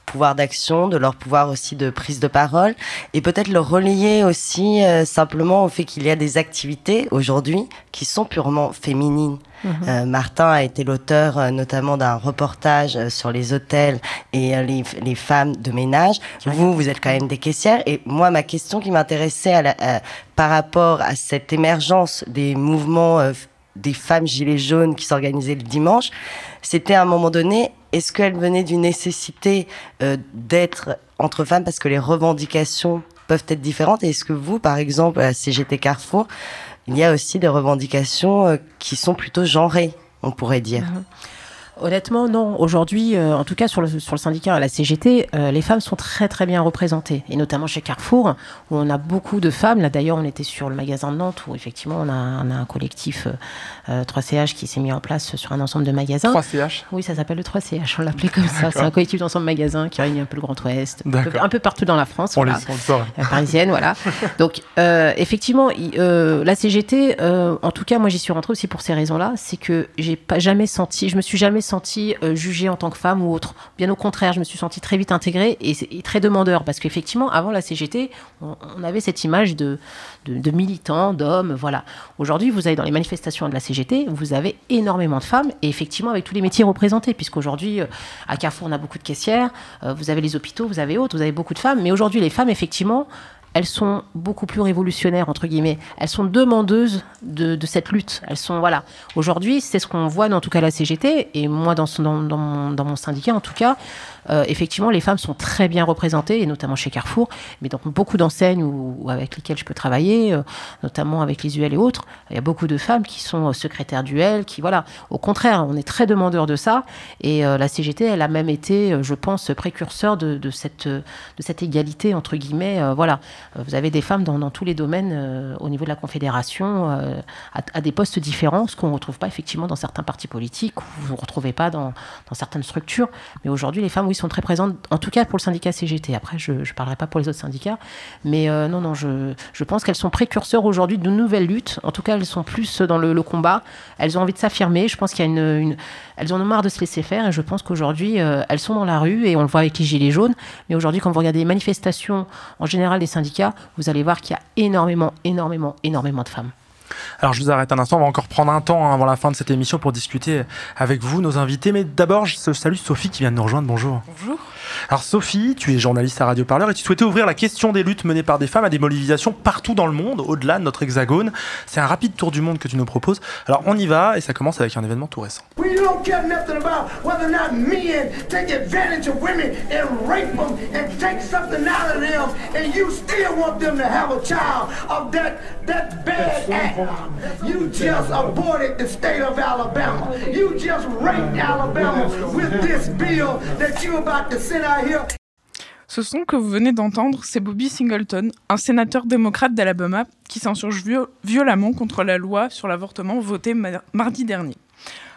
Speaker 4: pouvoir d'action, de leur pouvoir aussi de prise de parole, et peut-être le relier aussi simplement au fait qu'il y a des activités aujourd'hui qui sont purement féminines. Euh, Martin a été l'auteur euh, notamment d'un reportage sur les hôtels et les, les, femmes de ménage. Vous, vous êtes quand même des caissières. Et moi, ma question qui m'intéressait par rapport à cette émergence des mouvements des femmes gilets jaunes qui s'organisaient le dimanche, c'était à un moment donné, est-ce qu'elle venait d'une nécessité euh, d'être entre femmes parce que les revendications peuvent être différentes? Et est-ce que vous, par exemple, à CGT Carrefour, il y a aussi des revendications euh, qui sont plutôt genrées, on pourrait dire mhm.
Speaker 5: Honnêtement, non. Aujourd'hui, euh, en tout cas sur le, sur le syndicat à la CGT, euh, les femmes sont très très bien représentées. Et notamment chez Carrefour, où on a beaucoup de femmes. Là d'ailleurs, on était sur le magasin de Nantes, où effectivement on a, on a un collectif 3CH euh, qui s'est mis en place sur un ensemble de magasins.
Speaker 1: 3CH
Speaker 5: Oui, ça s'appelle le 3CH, on l'appelait comme ça. C'est un collectif d'ensemble de magasins qui réunit un peu le Grand Ouest, un peu, partout dans la France.
Speaker 1: On voilà. les
Speaker 5: Parisienne, voilà. Donc effectivement, la CGT, en tout cas, moi j'y suis rentrée aussi pour ces raisons-là. C'est que j'ai pas jamais senti, je me suis jamais sentie euh, jugée en tant que femme ou autre. Bien au contraire, je me suis sentie très vite intégrée et, très demandeur parce qu'effectivement, avant la CGT, on, avait cette image de, de, militants, d'hommes, voilà. Aujourd'hui, vous allez dans les manifestations de la CGT, vous avez énormément de femmes et effectivement avec tous les métiers représentés, puisqu'aujourd'hui, euh, à Carrefour, on a beaucoup de caissières, euh, vous avez les hôpitaux, vous avez autres, vous avez beaucoup de femmes, mais aujourd'hui, les femmes, effectivement, elles sont beaucoup plus révolutionnaires entre guillemets. Elles sont demandeuses de, cette lutte. Elles sont voilà. Aujourd'hui, c'est ce qu'on voit dans tout cas la CGT et moi dans, dans, dans mon syndicat en tout cas. Euh, effectivement, les femmes sont très bien représentées, et notamment chez Carrefour, mais dans beaucoup d'enseignes ou, avec lesquelles je peux travailler, euh, notamment avec les UL et autres. Il y a beaucoup de femmes qui sont euh, secrétaires d'UL, qui, voilà, au contraire, on est très demandeur de ça. Et la CGT, elle a même été, je pense, précurseur de, cette, de cette égalité, entre guillemets. voilà, vous avez des femmes dans, tous les domaines au niveau de la Confédération, à, des postes différents, ce qu'on ne retrouve pas effectivement dans certains partis politiques, ou vous ne retrouvez pas dans, dans certaines structures. Mais aujourd'hui, les femmes, oui, sont très présentes, en tout cas pour le syndicat CGT. Après, je ne parlerai pas pour les autres syndicats. Mais euh, non, non, je, je pense qu'elles sont précurseurs aujourd'hui de nouvelles luttes. En tout cas, elles sont plus dans le, combat. Elles ont envie de s'affirmer. Je pense qu'il y a une, Elles en ont marre de se laisser faire. Et je pense qu'aujourd'hui, euh, elles sont dans la rue et on le voit avec les Gilets jaunes. Mais aujourd'hui, quand vous regardez les manifestations en général des syndicats, vous allez voir qu'il y a énormément, énormément, énormément de femmes.
Speaker 1: Alors je vous arrête un instant, on va encore prendre un temps avant la fin de cette émission pour discuter avec vous, nos invités. Mais d'abord, je salue Sophie qui vient de nous rejoindre. Bonjour.
Speaker 7: Bonjour.
Speaker 1: Alors Sophie, tu es journaliste à Radio Parleur et tu souhaitais ouvrir la question des luttes menées par des femmes à des mobilisations partout dans le monde, au-delà de notre hexagone. C'est un rapide tour du monde que tu nous proposes. Alors on y va et ça commence avec un événement tout récent.
Speaker 8: You just aborted the state of Alabama. You just raped Alabama with this bill that you about to send out here.
Speaker 7: Ce son que vous venez d'entendre, c'est Bobby Singleton, un sénateur démocrate d'Alabama qui s'insurge violemment contre la loi sur l'avortement votée mardi dernier.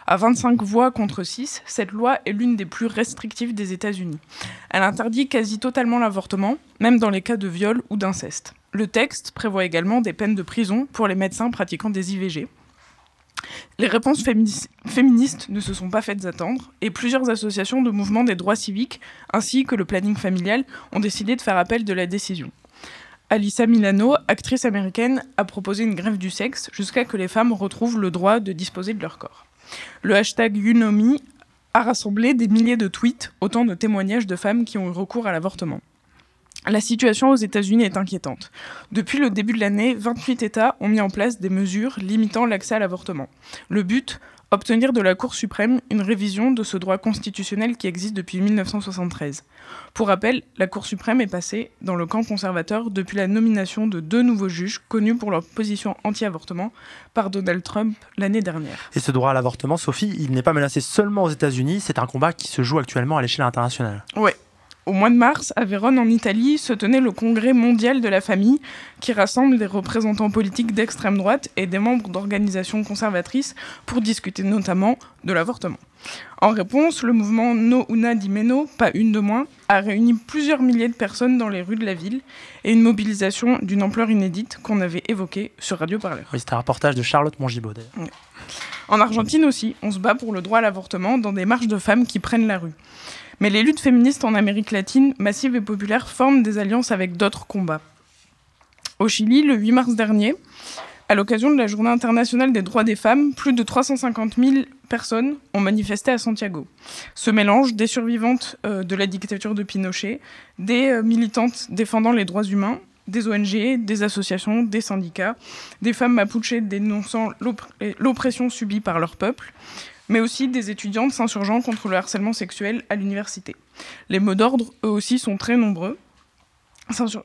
Speaker 7: À 25 voix contre 6, cette loi est l'une des plus restrictives des États-Unis. Elle interdit quasi totalement l'avortement, même dans les cas de viol ou d'inceste. Le texte prévoit également des peines de prison pour les médecins pratiquant des IVG. Les réponses féministes ne se sont pas faites attendre et plusieurs associations de mouvements des droits civiques ainsi que le planning familial ont décidé de faire appel de la décision. Alissa Milano, actrice américaine, a proposé une grève du sexe jusqu'à que les femmes retrouvent le droit de disposer de leur corps. Le hashtag YouKnowMe a rassemblé des milliers de tweets, autant de témoignages de femmes qui ont eu recours à l'avortement. La situation aux États-Unis est inquiétante. Depuis le début de l'année, 28 États ont mis en place des mesures limitant l'accès à l'avortement. Le but Obtenir de la Cour suprême une révision de ce droit constitutionnel qui existe depuis 1973. Pour rappel, la Cour suprême est passée dans le camp conservateur depuis la nomination de deux nouveaux juges connus pour leur position anti-avortement par Donald Trump l'année dernière.
Speaker 1: Et ce droit à l'avortement, Sophie, il n'est pas menacé seulement aux États-Unis, c'est un combat qui se joue actuellement à l'échelle internationale.
Speaker 7: Ouais, au mois de mars, à Vérone, en Italie, se tenait le Congrès mondial de la famille, qui rassemble des représentants politiques d'extrême droite et des membres d'organisations conservatrices pour discuter notamment de l'avortement. En réponse, le mouvement No Una di Meno, pas une de moins, a réuni plusieurs milliers de personnes dans les rues de la ville et une mobilisation d'une ampleur inédite qu'on avait évoquée sur Radio Parleur.
Speaker 1: Oui, c'était un reportage de Charlotte Mongibaud.
Speaker 7: En Argentine aussi, on se bat pour le droit à l'avortement dans des marches de femmes qui prennent la rue. Mais les luttes féministes en Amérique latine, massives et populaires, forment des alliances avec d'autres combats. Au Chili, le 8 mars dernier, à l'occasion de la Journée internationale des droits des femmes, plus de 350 000 personnes ont manifesté à Santiago. Ce mélange des survivantes euh, de la dictature de Pinochet, des euh, militantes défendant les droits humains, des ONG, des associations, des syndicats, des femmes mapuches dénonçant l'oppression subie par leur peuple, mais aussi des étudiantes s'insurgeant contre le harcèlement sexuel à l'université. Les mots d'ordre, eux aussi, sont très nombreux.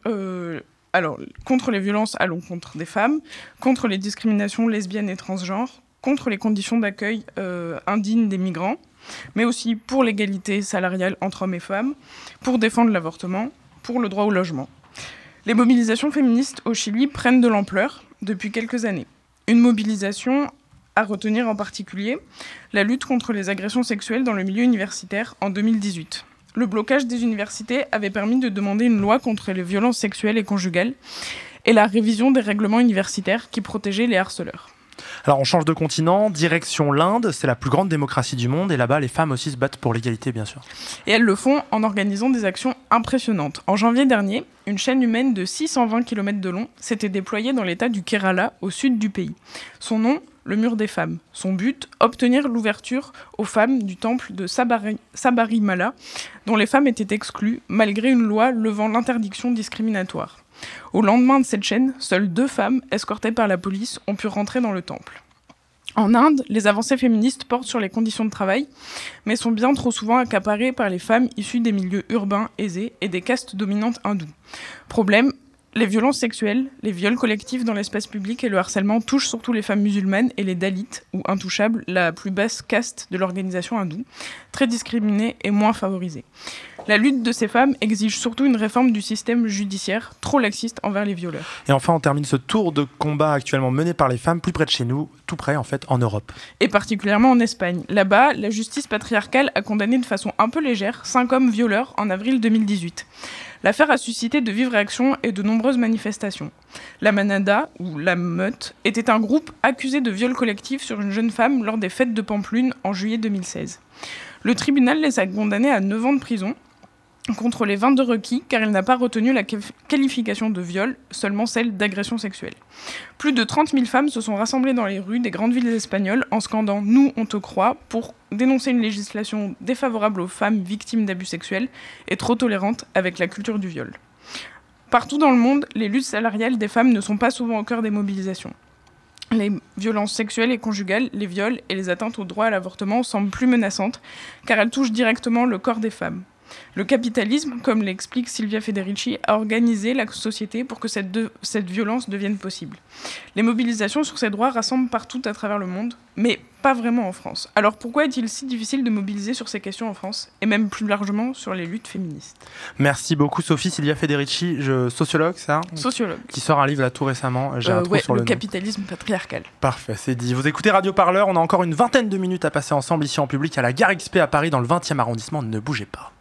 Speaker 7: Euh, alors, contre les violences à l'encontre des femmes, contre les discriminations lesbiennes et transgenres, contre les conditions d'accueil euh, indignes des migrants, mais aussi pour l'égalité salariale entre hommes et femmes, pour défendre l'avortement, pour le droit au logement. Les mobilisations féministes au Chili prennent de l'ampleur depuis quelques années. Une mobilisation à retenir en particulier la lutte contre les agressions sexuelles dans le milieu universitaire en 2018. Le blocage des universités avait permis de demander une loi contre les violences sexuelles et conjugales et la révision des règlements universitaires qui protégeaient les harceleurs.
Speaker 1: Alors on change de continent, direction l'Inde, c'est la plus grande démocratie du monde et là-bas les femmes aussi se battent pour l'égalité bien sûr.
Speaker 7: Et elles le font en organisant des actions impressionnantes. En janvier dernier, une chaîne humaine de 620 km de long s'était déployée dans l'état du Kerala au sud du pays. Son nom, le mur des femmes. Son but, obtenir l'ouverture aux femmes du temple de Sabarimala, dont les femmes étaient exclues malgré une loi levant l'interdiction discriminatoire. Au lendemain de cette chaîne, seules deux femmes, escortées par la police, ont pu rentrer dans le temple. En Inde, les avancées féministes portent sur les conditions de travail, mais sont bien trop souvent accaparées par les femmes issues des milieux urbains aisés et des castes dominantes hindoues. Problème, les violences sexuelles, les viols collectifs dans l'espace public et le harcèlement touchent surtout les femmes musulmanes et les Dalits, ou intouchables, la plus basse caste de l'organisation hindoue, très discriminées et moins favorisées. La lutte de ces femmes exige surtout une réforme du système judiciaire trop laxiste envers les violeurs.
Speaker 1: Et enfin, on termine ce tour de combat actuellement mené par les femmes plus près de chez nous, tout près en fait en Europe.
Speaker 7: Et particulièrement en Espagne. Là-bas, la justice patriarcale a condamné de façon un peu légère cinq hommes violeurs en avril 2018. L'affaire a suscité de vives réactions et de nombreuses manifestations. La Manada, ou la Meute, était un groupe accusé de viol collectif sur une jeune femme lors des fêtes de Pamplune en juillet 2016. Le tribunal les a condamnés à 9 ans de prison contre les 22 requis car il n'a pas retenu la qualification de viol, seulement celle d'agression sexuelle. Plus de 30 000 femmes se sont rassemblées dans les rues des grandes villes espagnoles en scandant Nous, on te croit pour dénoncer une législation défavorable aux femmes victimes d'abus sexuels et trop tolérante avec la culture du viol. Partout dans le monde, les luttes salariales des femmes ne sont pas souvent au cœur des mobilisations. Les violences sexuelles et conjugales, les viols et les atteintes au droit à l'avortement semblent plus menaçantes car elles touchent directement le corps des femmes. Le capitalisme, comme l'explique Silvia Federici, a organisé la société pour que cette, cette, violence devienne possible. Les mobilisations sur ces droits rassemblent partout à travers le monde, mais pas vraiment en France. Alors pourquoi est-il si difficile de mobiliser sur ces questions en France, et même plus largement sur les luttes féministes?
Speaker 1: Merci beaucoup Sophie. Silvia Federici, je, sociologue, ça?
Speaker 7: Sociologue.
Speaker 1: Qui sort un livre là tout récemment.
Speaker 7: J'ai euh, sur le, le capitalisme patriarcal.
Speaker 1: Parfait, c'est dit. Vous écoutez Radio Parleur, on a encore une vingtaine de minutes à passer ensemble ici en public à la Gare XP à Paris dans le 20e arrondissement. Ne bougez pas.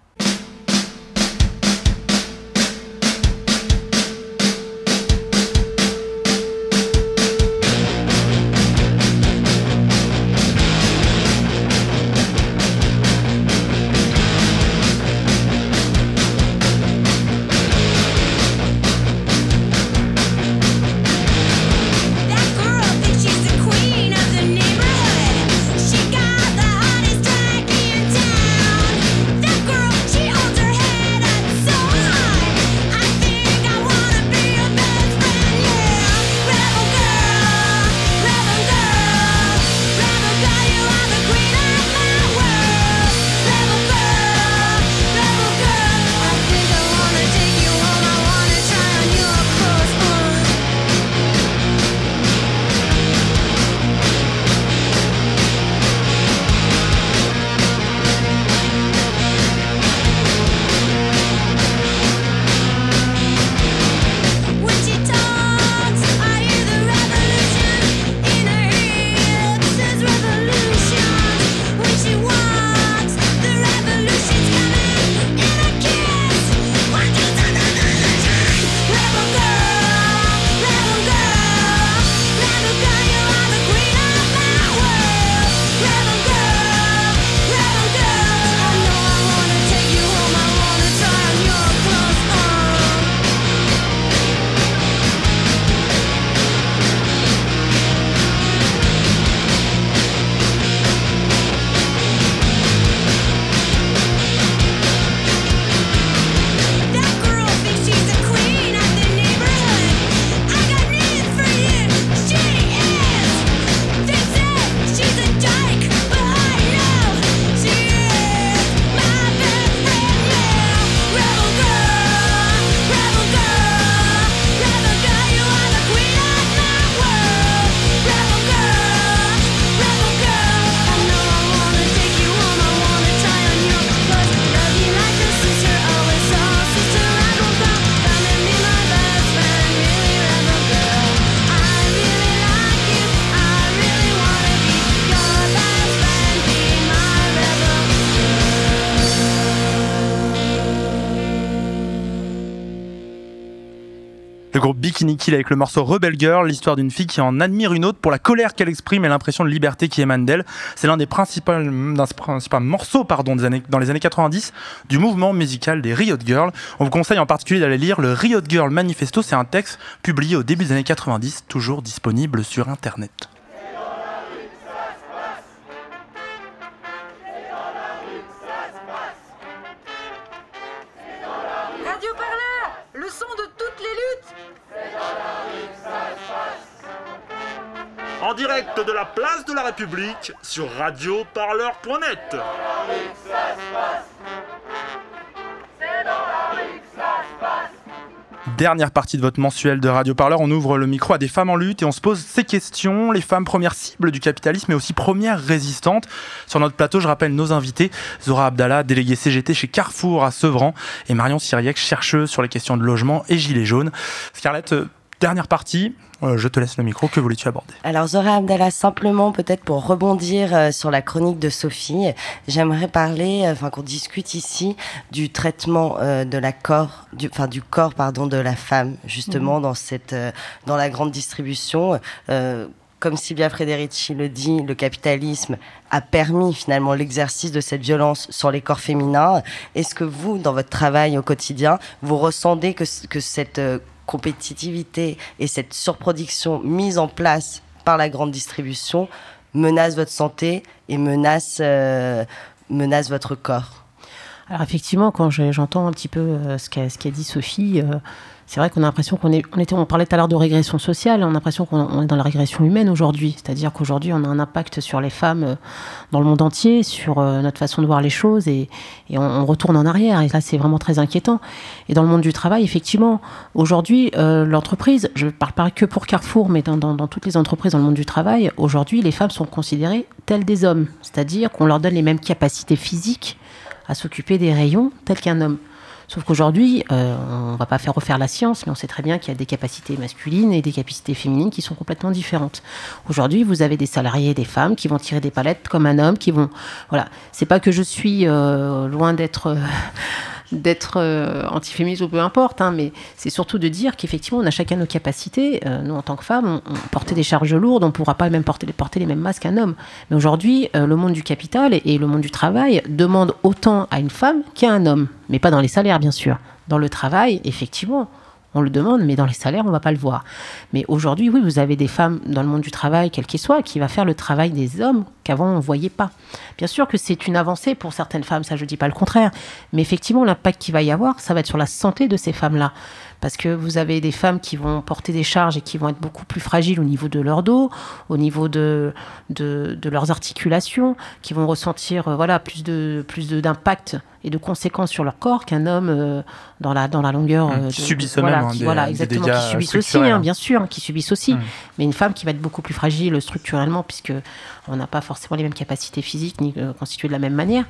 Speaker 1: Bikini Kill avec le morceau Rebel Girl, l'histoire d'une fille qui en admire une autre pour la colère qu'elle exprime et l'impression de liberté qui émane d'elle. C'est l'un des principaux, morceaux pardon, dans les années 90 du mouvement musical des Riot Girls. On vous conseille en particulier d'aller lire le Riot Girl Manifesto. C'est un texte publié au début des années 90, toujours disponible sur Internet.
Speaker 9: En direct de la place de la République sur radioparleur.net.
Speaker 1: Dernière partie de votre mensuel de Radio Parleur, on ouvre le micro à des femmes en lutte et on se pose ces questions. Les femmes premières cibles du capitalisme mais aussi premières résistantes. Sur notre plateau, je rappelle nos invités, Zora Abdallah, déléguée CGT chez Carrefour à Sevran et Marion Siriec, chercheuse sur les questions de logement et gilets jaunes. Scarlett, euh, dernière partie, euh, je te laisse le micro, que voulais-tu aborder?
Speaker 4: Alors Zora Abdallah, simplement peut-être pour rebondir euh, sur la chronique de Sophie, j'aimerais parler, euh, enfin qu'on discute ici du traitement de la corps, du, enfin du corps pardon de la femme justement mhm. dans cette, dans la grande distribution. comme Sylvia Frederici le dit, le capitalisme a permis finalement l'exercice de cette violence sur les corps féminins. Est-ce que vous, dans votre travail au quotidien, vous ressentez que, que cette compétitivité et cette surproduction mise en place par la grande distribution menace votre santé et menace, euh, votre corps.
Speaker 5: Alors effectivement, quand j'entends un petit peu euh, ce qu'a dit Sophie, euh, c'est vrai qu'on a l'impression qu'on est, on parlait tout à l'heure de régression sociale, on a l'impression qu'on est dans la régression humaine aujourd'hui. C'est-à-dire qu'aujourd'hui, on a un impact sur les femmes euh, dans le monde entier, sur euh, notre façon de voir les choses, et, on, retourne en arrière. Et là, c'est vraiment très inquiétant. Et dans le monde du travail, effectivement, aujourd'hui, euh, l'entreprise, je ne parle pas que pour Carrefour, mais dans, dans, toutes les entreprises dans le monde du travail, aujourd'hui, les femmes sont considérées telles des hommes. C'est-à-dire qu'on leur donne les mêmes capacités physiques à s'occuper des rayons tels qu'un homme. Sauf qu'aujourd'hui, euh, on ne va pas faire refaire la science, mais on sait très bien qu'il y a des capacités masculines et des capacités féminines qui sont complètement différentes. Aujourd'hui, vous avez des salariés, des femmes qui vont tirer des palettes comme un homme, qui vont, voilà. C'est pas que je suis euh, loin d'être d'être euh, antiféministe ou peu importe, hein, mais c'est surtout de dire qu'effectivement, on a chacun nos capacités. Euh, nous, en tant que femmes, on, portait des charges lourdes, on ne pourra pas même porter, porter les mêmes masques qu'un homme. Mais aujourd'hui, euh, le monde du capital et, le monde du travail demande autant à une femme qu'à un homme, mais pas dans les salaires, bien sûr. Dans le travail, effectivement, on le demande, mais dans les salaires, on ne va pas le voir. Mais aujourd'hui, oui, vous avez des femmes dans le monde du travail, quel qu'il soit, qui va faire le travail des hommes qu'avant on ne voyait pas. Bien sûr que c'est une avancée pour certaines femmes, ça je ne dis pas le contraire, mais effectivement, l'impact qu'il va y avoir, ça va être sur la santé de ces femmes-là parce que vous avez des femmes qui vont porter des charges et qui vont être beaucoup plus fragiles au niveau de leur dos, au niveau de, de, leurs articulations, qui vont ressentir euh, voilà, plus de plus d'impact et de conséquences sur leur corps qu'un homme euh, dans, la, dans la longueur.
Speaker 1: Mmh, qui subissent voilà, même, hein,
Speaker 5: voilà, exactement, qui subissent aussi, hein, bien sûr, qui subissent aussi. Mmh. Mais une femme qui va être beaucoup plus fragile structurellement, puisque on n'a pas forcément les mêmes capacités physiques ni euh, constituées de la même manière.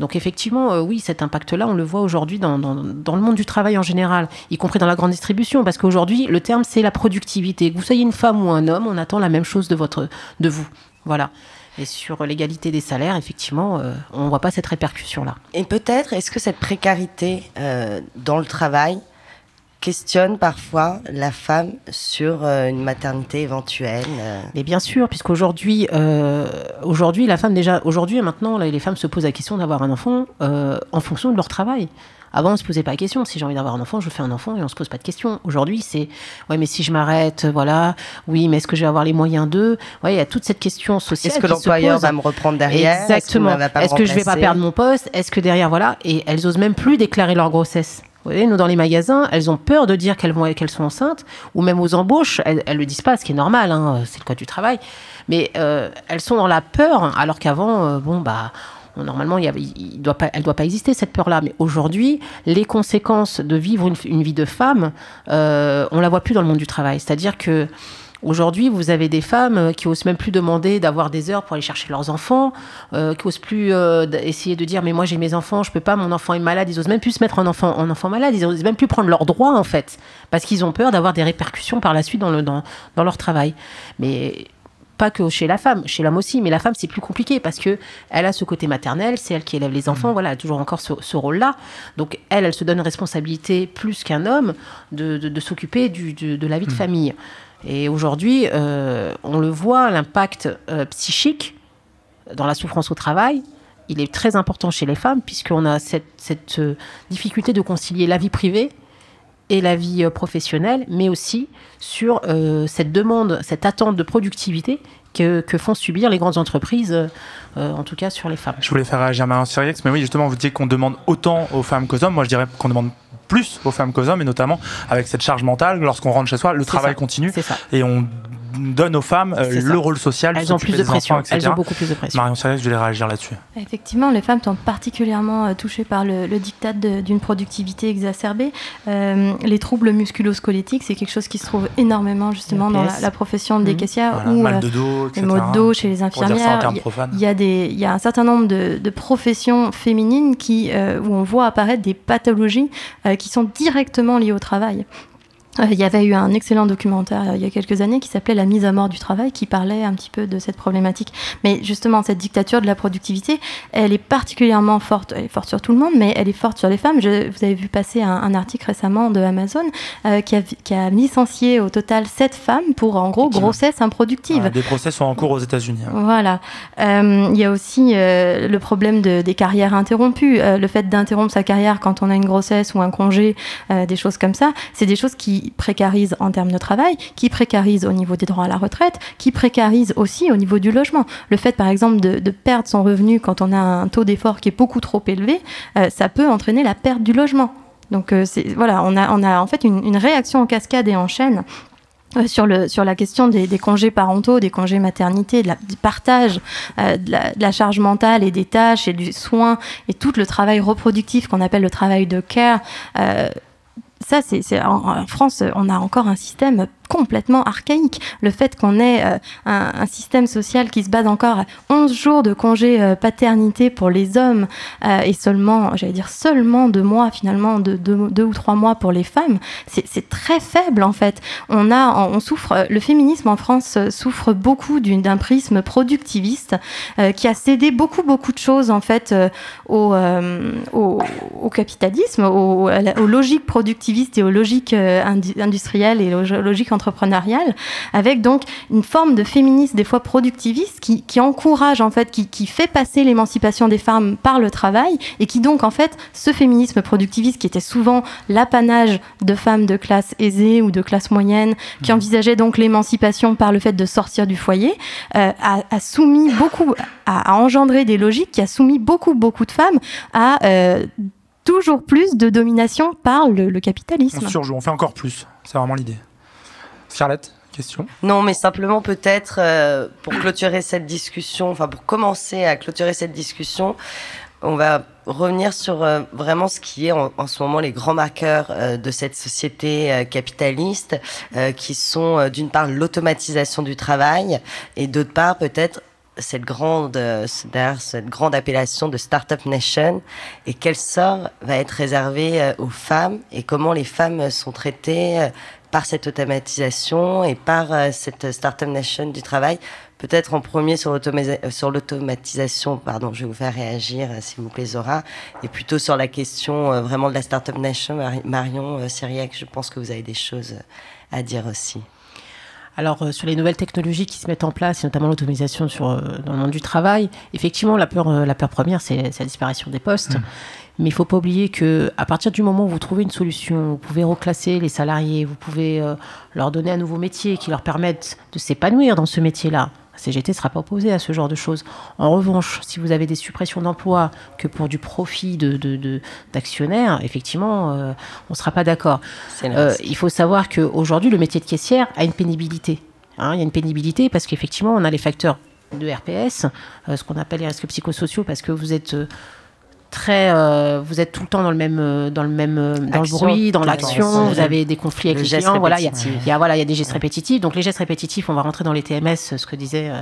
Speaker 5: Donc effectivement, oui, cet impact-là, on le voit aujourd'hui dans, le monde du travail en général, y compris dans la grande distribution, parce qu'aujourd'hui, le terme, c'est la productivité. Que vous soyez une femme ou un homme, on attend la même chose de, votre, de vous. Voilà. Et sur l'égalité des salaires, effectivement, euh, on ne voit pas cette répercussion-là.
Speaker 4: Et peut-être, est-ce que cette précarité euh, dans le travail questionne parfois la femme sur euh, une maternité éventuelle
Speaker 5: Mais bien sûr, puisqu'aujourd'hui, aujourd'hui, la femme déjà, aujourd'hui et maintenant, les femmes se posent la question d'avoir un enfant en fonction de leur travail. Avant, on se posait pas la question. Si j'ai envie d'avoir un enfant, je fais un enfant et on se pose pas de questions. Aujourd'hui, c'est ouais, mais si je m'arrête, voilà, oui, mais est-ce que je vais avoir les moyens d'eux? Ouais, il y a toute cette question sociale.
Speaker 4: Est-ce que l'employeur va me reprendre derrière?
Speaker 5: Exactement. Est-ce que, je vais pas perdre mon poste? Est-ce que derrière, voilà, et elles osent même plus déclarer leur grossesse. Vous voyez, nous, dans les magasins, elles ont peur de dire qu'elles qu'elles sont enceintes, ou même aux embauches, elles, elles le disent pas, ce qui est normal, hein, c'est le code du travail. Mais euh, elles sont dans la peur, alors qu'avant, euh, bon, bah, normalement, doit pas, elle ne doit pas exister, cette peur-là. Mais aujourd'hui, les conséquences de vivre une, vie de femme, euh, on la voit plus dans le monde du travail. C'est-à-dire que Aujourd'hui, vous avez des femmes euh, qui osent même plus demander d'avoir des heures pour aller chercher leurs enfants, euh, qui osent plus euh, essayer de dire mais moi j'ai mes enfants, je peux pas, mon enfant est malade. Ils osent même plus se mettre en enfant, en enfant malade. Ils osent même plus prendre leurs droits en fait, parce qu'ils ont peur d'avoir des répercussions par la suite dans, le, dans, dans leur travail. Mais pas que chez la femme, chez l'homme aussi, mais la femme c'est plus compliqué parce que elle a ce côté maternel, c'est elle qui élève les enfants, voilà, elle a toujours encore ce, ce rôle-là. Donc elle, elle se donne une responsabilité plus qu'un homme de, de, de s'occuper de, de la vie de famille. Et aujourd'hui, euh, on le voit, l'impact euh, psychique dans la souffrance au travail, il est très important chez les femmes puisqu'on a cette, euh, difficulté de concilier la vie privée et la vie professionnelle, mais aussi sur cette demande, cette attente de productivité que, font subir les grandes entreprises, en tout cas sur les femmes.
Speaker 1: Je voulais faire réagir Marion Siriex, mais oui, justement, vous disiez qu'on demande autant aux femmes qu'aux hommes. Moi, je dirais qu'on demande plus aux femmes qu'aux hommes, et notamment avec cette charge mentale, lorsqu'on rentre chez soi, le travail
Speaker 5: ça.
Speaker 1: continue,
Speaker 5: C'est ça.
Speaker 1: et on donne aux femmes euh, le rôle social,
Speaker 5: Elles ont plus de pression.
Speaker 1: enfants.
Speaker 5: Elles ont beaucoup plus de pression.
Speaker 1: Marion Siriex, je voulais réagir là-dessus.
Speaker 3: Effectivement, les femmes sont particulièrement euh, touchées par le, le diktat d'une productivité exacerbée. Euh, les troubles musculo-squelettiques, c'est quelque chose qui se trouve énormément justement dans la, profession des
Speaker 5: Mhm.
Speaker 3: caissières
Speaker 1: Voilà,
Speaker 3: ou
Speaker 1: mal de dos,
Speaker 3: les
Speaker 1: etc.
Speaker 3: maux de dos chez les infirmières. Il y a-
Speaker 1: profanes.
Speaker 3: Il y, a des, il y a un certain nombre de, de professions féminines qui, euh, où on voit apparaître des pathologies euh, qui sont directement liées au travail. Euh, Il y avait eu un excellent documentaire euh, il y a quelques années qui s'appelait La mise à mort du travail, qui parlait un petit peu de cette problématique. Mais justement, cette dictature de la productivité, elle est particulièrement forte. Elle est forte sur tout le monde, mais elle est forte sur les femmes. Je- vous avez vu passer un, un article récemment de Amazon euh, qui, a, qui a licencié au total 7 femmes pour, en gros, grossesse improductive.
Speaker 1: Des procès sont en cours aux États-Unis. hein.
Speaker 3: Voilà. Euh, Il y a aussi euh, le problème de- des carrières interrompues. Le fait d'interrompre sa carrière quand on a une grossesse ou un congé, des choses comme ça, c'est des choses qui précarisent en termes de travail, qui précarisent au niveau des droits à la retraite, qui précarisent aussi au niveau du logement. Le fait, par exemple, de, perdre son revenu quand on a un taux d'effort qui est beaucoup trop élevé, euh, ça peut entraîner la perte du logement. Donc euh, voilà, on a, en fait une, réaction en cascade et en chaîne euh, sur, le, sur la question des, congés parentaux, des congés maternité, du partage de, la, charge mentale et des tâches et du soin et tout le travail reproductif qu'on appelle le travail de care. Ça, c'est en, en France, on a encore un système complètement archaïque. Le fait qu'on ait euh, un, système social qui se base encore à 11 jours de congé euh, paternité pour les hommes euh, et seulement, j'allais dire seulement deux mois finalement, de, deux- ou trois mois pour les femmes, c'est très faible en fait. On a, on souffre, le féminisme en France souffre beaucoup d'un prisme productiviste qui a cédé beaucoup beaucoup de choses en fait au, au, capitalisme, aux logiques productivistes et aux logiques indu- industrielles et aux logiques entrepreneuriales, avec donc une forme de féminisme des fois productiviste qui, qui encourage en fait, qui, qui fait passer l'émancipation des femmes par le travail et qui donc en fait ce féminisme productiviste qui était souvent l'apanage de femmes de classe aisée ou de classe moyenne qui envisageaient donc l'émancipation par le fait de sortir du foyer euh, a, a soumis beaucoup a, a engendré des logiques qui a soumis beaucoup beaucoup de femmes à euh, toujours plus de domination par le, le capitalisme.
Speaker 1: On surjoue, on fait encore plus. C'est vraiment l'idée. Scarlett, question
Speaker 4: Non, mais simplement peut-être euh, pour clôturer cette discussion, enfin pour commencer à clôturer cette discussion, on va revenir sur euh, vraiment ce qui est en, ce moment les grands marqueurs euh, de cette société capitaliste, qui sont d'une part l'automatisation du travail et d'autre part peut-être cette grande, cette grande appellation de Startup Nation et quel sort va être réservé aux femmes et comment les femmes sont traitées par cette automatisation et par euh, cette Startup Nation du travail. Peut-être en premier sur euh, l'automatisation, pardon, je vais vous faire réagir, euh, s'il vous plaît, Zora, et plutôt sur la question vraiment de la Startup Nation, Mari- Marion Syriac, je pense que vous avez des choses à dire aussi.
Speaker 5: Alors, euh, sur les nouvelles technologies qui se mettent en place, et notamment l'automatisation sur, euh, dans le monde du travail, effectivement, la peur, euh, la peur première, c'est la disparition des postes. Mais il ne faut pas oublier que à partir du moment où vous trouvez une solution, vous pouvez reclasser les salariés, vous pouvez euh, leur donner un nouveau métier qui leur permette de s'épanouir dans ce métier-là. CGT ne sera pas opposée à ce genre de choses. En revanche, si vous avez des suppressions d'emplois que pour du profit de, de- de- d'actionnaires, effectivement, euh, on ne sera pas d'accord. Euh, il faut savoir qu'aujourd'hui, le métier de caissière a une pénibilité. Hein, il y a une pénibilité parce qu'effectivement, on a les facteurs de RPS, euh, ce qu'on appelle les risques psychosociaux, parce que vous êtes très, euh, vous êtes tout le temps dans le même, euh, dans le même, euh, dans
Speaker 4: Action,
Speaker 5: le bruit, dans l'action. Vous avez des conflits avec
Speaker 4: Le
Speaker 5: les
Speaker 4: geste
Speaker 5: clients. Voilà, il y a, y voilà, il y a des gestes répétitifs. Donc les gestes répétitifs, on va rentrer dans les TMS, ce que disait euh,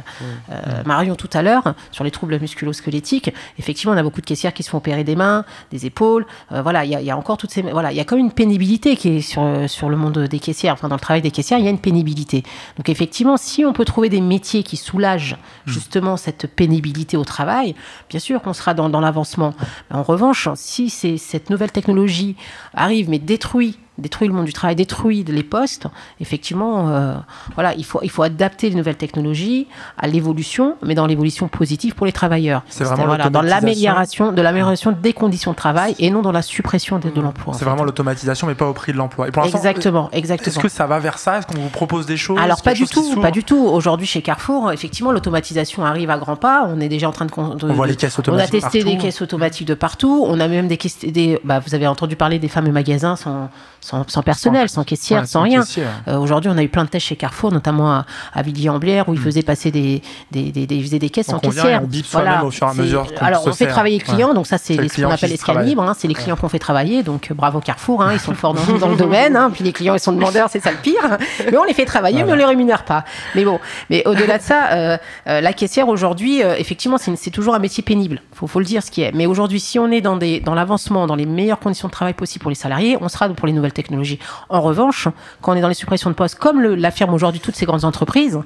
Speaker 5: euh, Marion tout à l'heure sur les troubles musculo-squelettiques. Effectivement, on a beaucoup de caissières qui se font opérer des mains, des épaules. Euh, voilà, il y, a, il y a encore toutes ces, voilà, il y a comme une pénibilité qui est sur sur le monde des caissières. Enfin, dans le travail des caissières, il y a une pénibilité. Donc effectivement, si on peut trouver des métiers qui soulagent justement cette pénibilité au travail, bien sûr qu'on sera dans, dans l'avancement. En revanche, si cette nouvelle technologie arrive mais détruit détruit le monde du travail, détruit les postes, effectivement, euh, voilà, il faut, il faut adapter les nouvelles technologies à l'évolution, mais dans l'évolution positive pour les travailleurs.
Speaker 1: C'est vraiment
Speaker 5: voilà, dans l'amélioration, de l'amélioration des conditions de travail et non dans la suppression de, de l'emploi.
Speaker 1: C'est vraiment l'automatisation, mais pas au prix de l'emploi. L'instant,
Speaker 5: Exactement,
Speaker 1: Est-ce
Speaker 5: exactement.
Speaker 1: que ça va vers ça? Est-ce qu'on vous propose des choses?
Speaker 5: Alors pas du tout, pas du tout. Aujourd'hui chez Carrefour, effectivement, l'automatisation arrive à grands pas. On est déjà en train de. de-
Speaker 1: On voit les caisses
Speaker 5: On a
Speaker 1: automatiques
Speaker 5: testé
Speaker 1: partout.
Speaker 5: des caisses automatiques de partout. On a même des caisses. Des, bah, vous avez entendu parler des fameux magasins sans, sans, sans personnel, sans caissière,
Speaker 1: Ouais,
Speaker 5: sans
Speaker 1: sans
Speaker 5: rien. Euh, Aujourd'hui, on a eu plein de tests chez Carrefour, notamment à, à Villiers-en-Bière, où ils faisaient passer des, des, des, des- ils faisaient des caisses
Speaker 1: Mm. Donc
Speaker 5: sans
Speaker 1: on vient
Speaker 5: caissière.
Speaker 1: et on bip soi-même au fur et à mesure
Speaker 5: Alors, on fait
Speaker 1: sert.
Speaker 5: travailler les clients,
Speaker 1: Ouais.
Speaker 5: donc ça, c'est ce qu'on appelle les libres. hein, c'est les clients qu'on fait travailler, donc euh, bravo Carrefour, hein, ils sont forts dans, dans le domaine. hein, puis les clients, ils sont demandeurs, c'est ça le pire. Mais on les fait travailler, mais on les rémunère pas. Mais bon, mais au-delà de ça, euh, euh, la caissière aujourd'hui, euh, effectivement, c'est toujours un métier pénible. Faut, faut le dire ce qui est. Mais aujourd'hui, si on est dans des dans l'avancement, dans les meilleures conditions de travail possibles pour les salariés, on sera pour les nouvelles technologies. En revanche, quand on est dans les suppressions de postes, comme l'affirment aujourd'hui toutes ces grandes entreprises,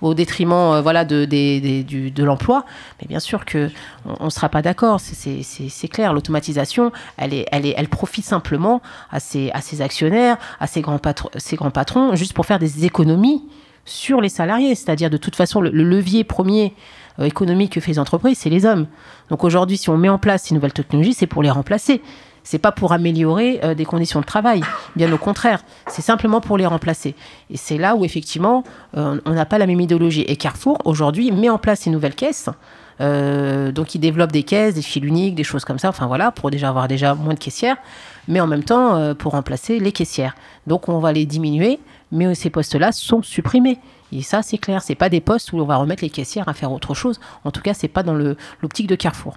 Speaker 5: au détriment euh, voilà de l'emploi, mais bien sûr que on, on sera pas d'accord. C'est- clair. L'automatisation, elle profite simplement à ces actionnaires, à ces grands patrons, juste pour faire des économies sur les salariés. C'est-à-dire, de toute façon, le, le levier premier euh, économique que fait les entreprises, c'est les hommes. Donc aujourd'hui, si on met en place ces nouvelles technologies, c'est pour les remplacer. C'est pas pour améliorer euh, des conditions de travail. Bien au contraire, c'est simplement pour les remplacer. Et c'est là où effectivement, euh, on n'a pas la même idéologie. Et Carrefour aujourd'hui met en place ces nouvelles caisses. Euh, donc ils développent des caisses, des fils uniques, des choses comme ça. Enfin voilà, pour déjà avoir déjà moins de caissières, mais en même temps pour remplacer les caissières. Donc on va les diminuer, mais ces postes-là sont supprimés. Et ça, c'est clair. C'est pas des postes où on va remettre les caissières à faire autre chose. En tout cas, c'est pas dans l'optique de Carrefour.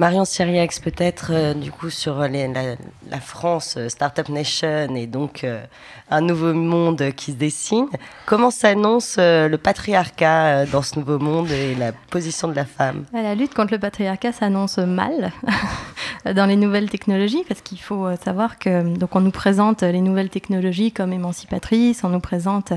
Speaker 4: Marion Syriax, peut-être euh, du coup sur les- la, France, euh, Startup Nation et donc euh, un nouveau monde qui se dessine. Comment s'annonce euh, le patriarcat euh, dans ce nouveau monde et la position de la femme?
Speaker 3: La lutte contre le patriarcat s'annonce mal dans les nouvelles technologies parce qu'il faut euh, savoir que donc on nous présente les nouvelles technologies comme émancipatrices, on nous présente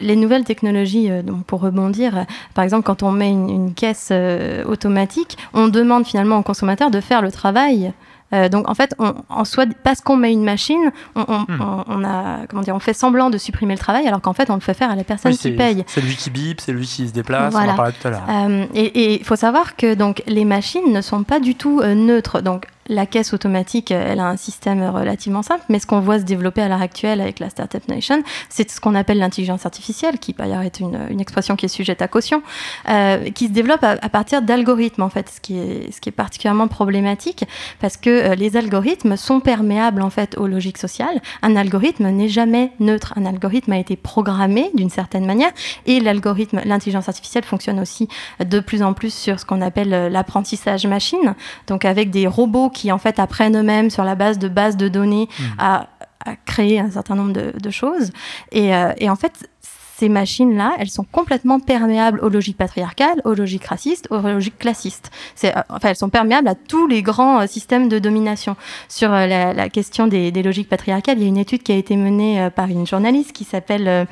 Speaker 3: les nouvelles technologies euh, donc pour rebondir euh, par exemple quand on met une, une caisse euh, automatique, on demande finalement au consommateur de faire le travail. Euh, donc en fait, on, en soi, parce qu'on met une machine, on, on-
Speaker 1: Hmm.
Speaker 3: on- on a comment dire, on fait semblant de supprimer le travail alors qu'en fait on le fait faire à la personne
Speaker 1: Oui,
Speaker 3: qui paye.
Speaker 1: C'est lui qui bip, c'est lui qui se déplace, on en parlait tout à l'heure.
Speaker 3: Euh, et il faut savoir que donc, les machines ne sont pas du tout euh, neutres. Donc, la caisse automatique, elle a un système relativement simple, mais ce qu'on voit se développer à l'heure actuelle avec la Startup Nation, c'est ce qu'on appelle l'intelligence artificielle, qui par ailleurs est une, expression qui est sujette à caution, euh, qui se développe à, partir d'algorithmes, en fait, ce qui, est, ce qui est particulièrement problématique, parce que euh, les algorithmes sont perméables, en fait, aux logiques sociales. Un algorithme n'est jamais neutre. Un algorithme a été programmé d'une certaine manière, et l'algorithme, l'intelligence artificielle fonctionne aussi de plus en plus sur ce qu'on appelle euh, l'apprentissage machine, donc avec des robots qui en fait apprennent eux-mêmes sur la base de bases de données à, à créer un certain nombre de, de choses. Et, euh, et en fait, ces machines-là, elles sont complètement perméables aux logiques patriarcales, aux logiques racistes, aux logiques classistes. C'est, euh, enfin, elles sont perméables à tous les grands euh, systèmes de domination. Sur euh, la, la question des, des logiques patriarcales, il y a une étude qui a été menée euh, par une journaliste qui s'appelle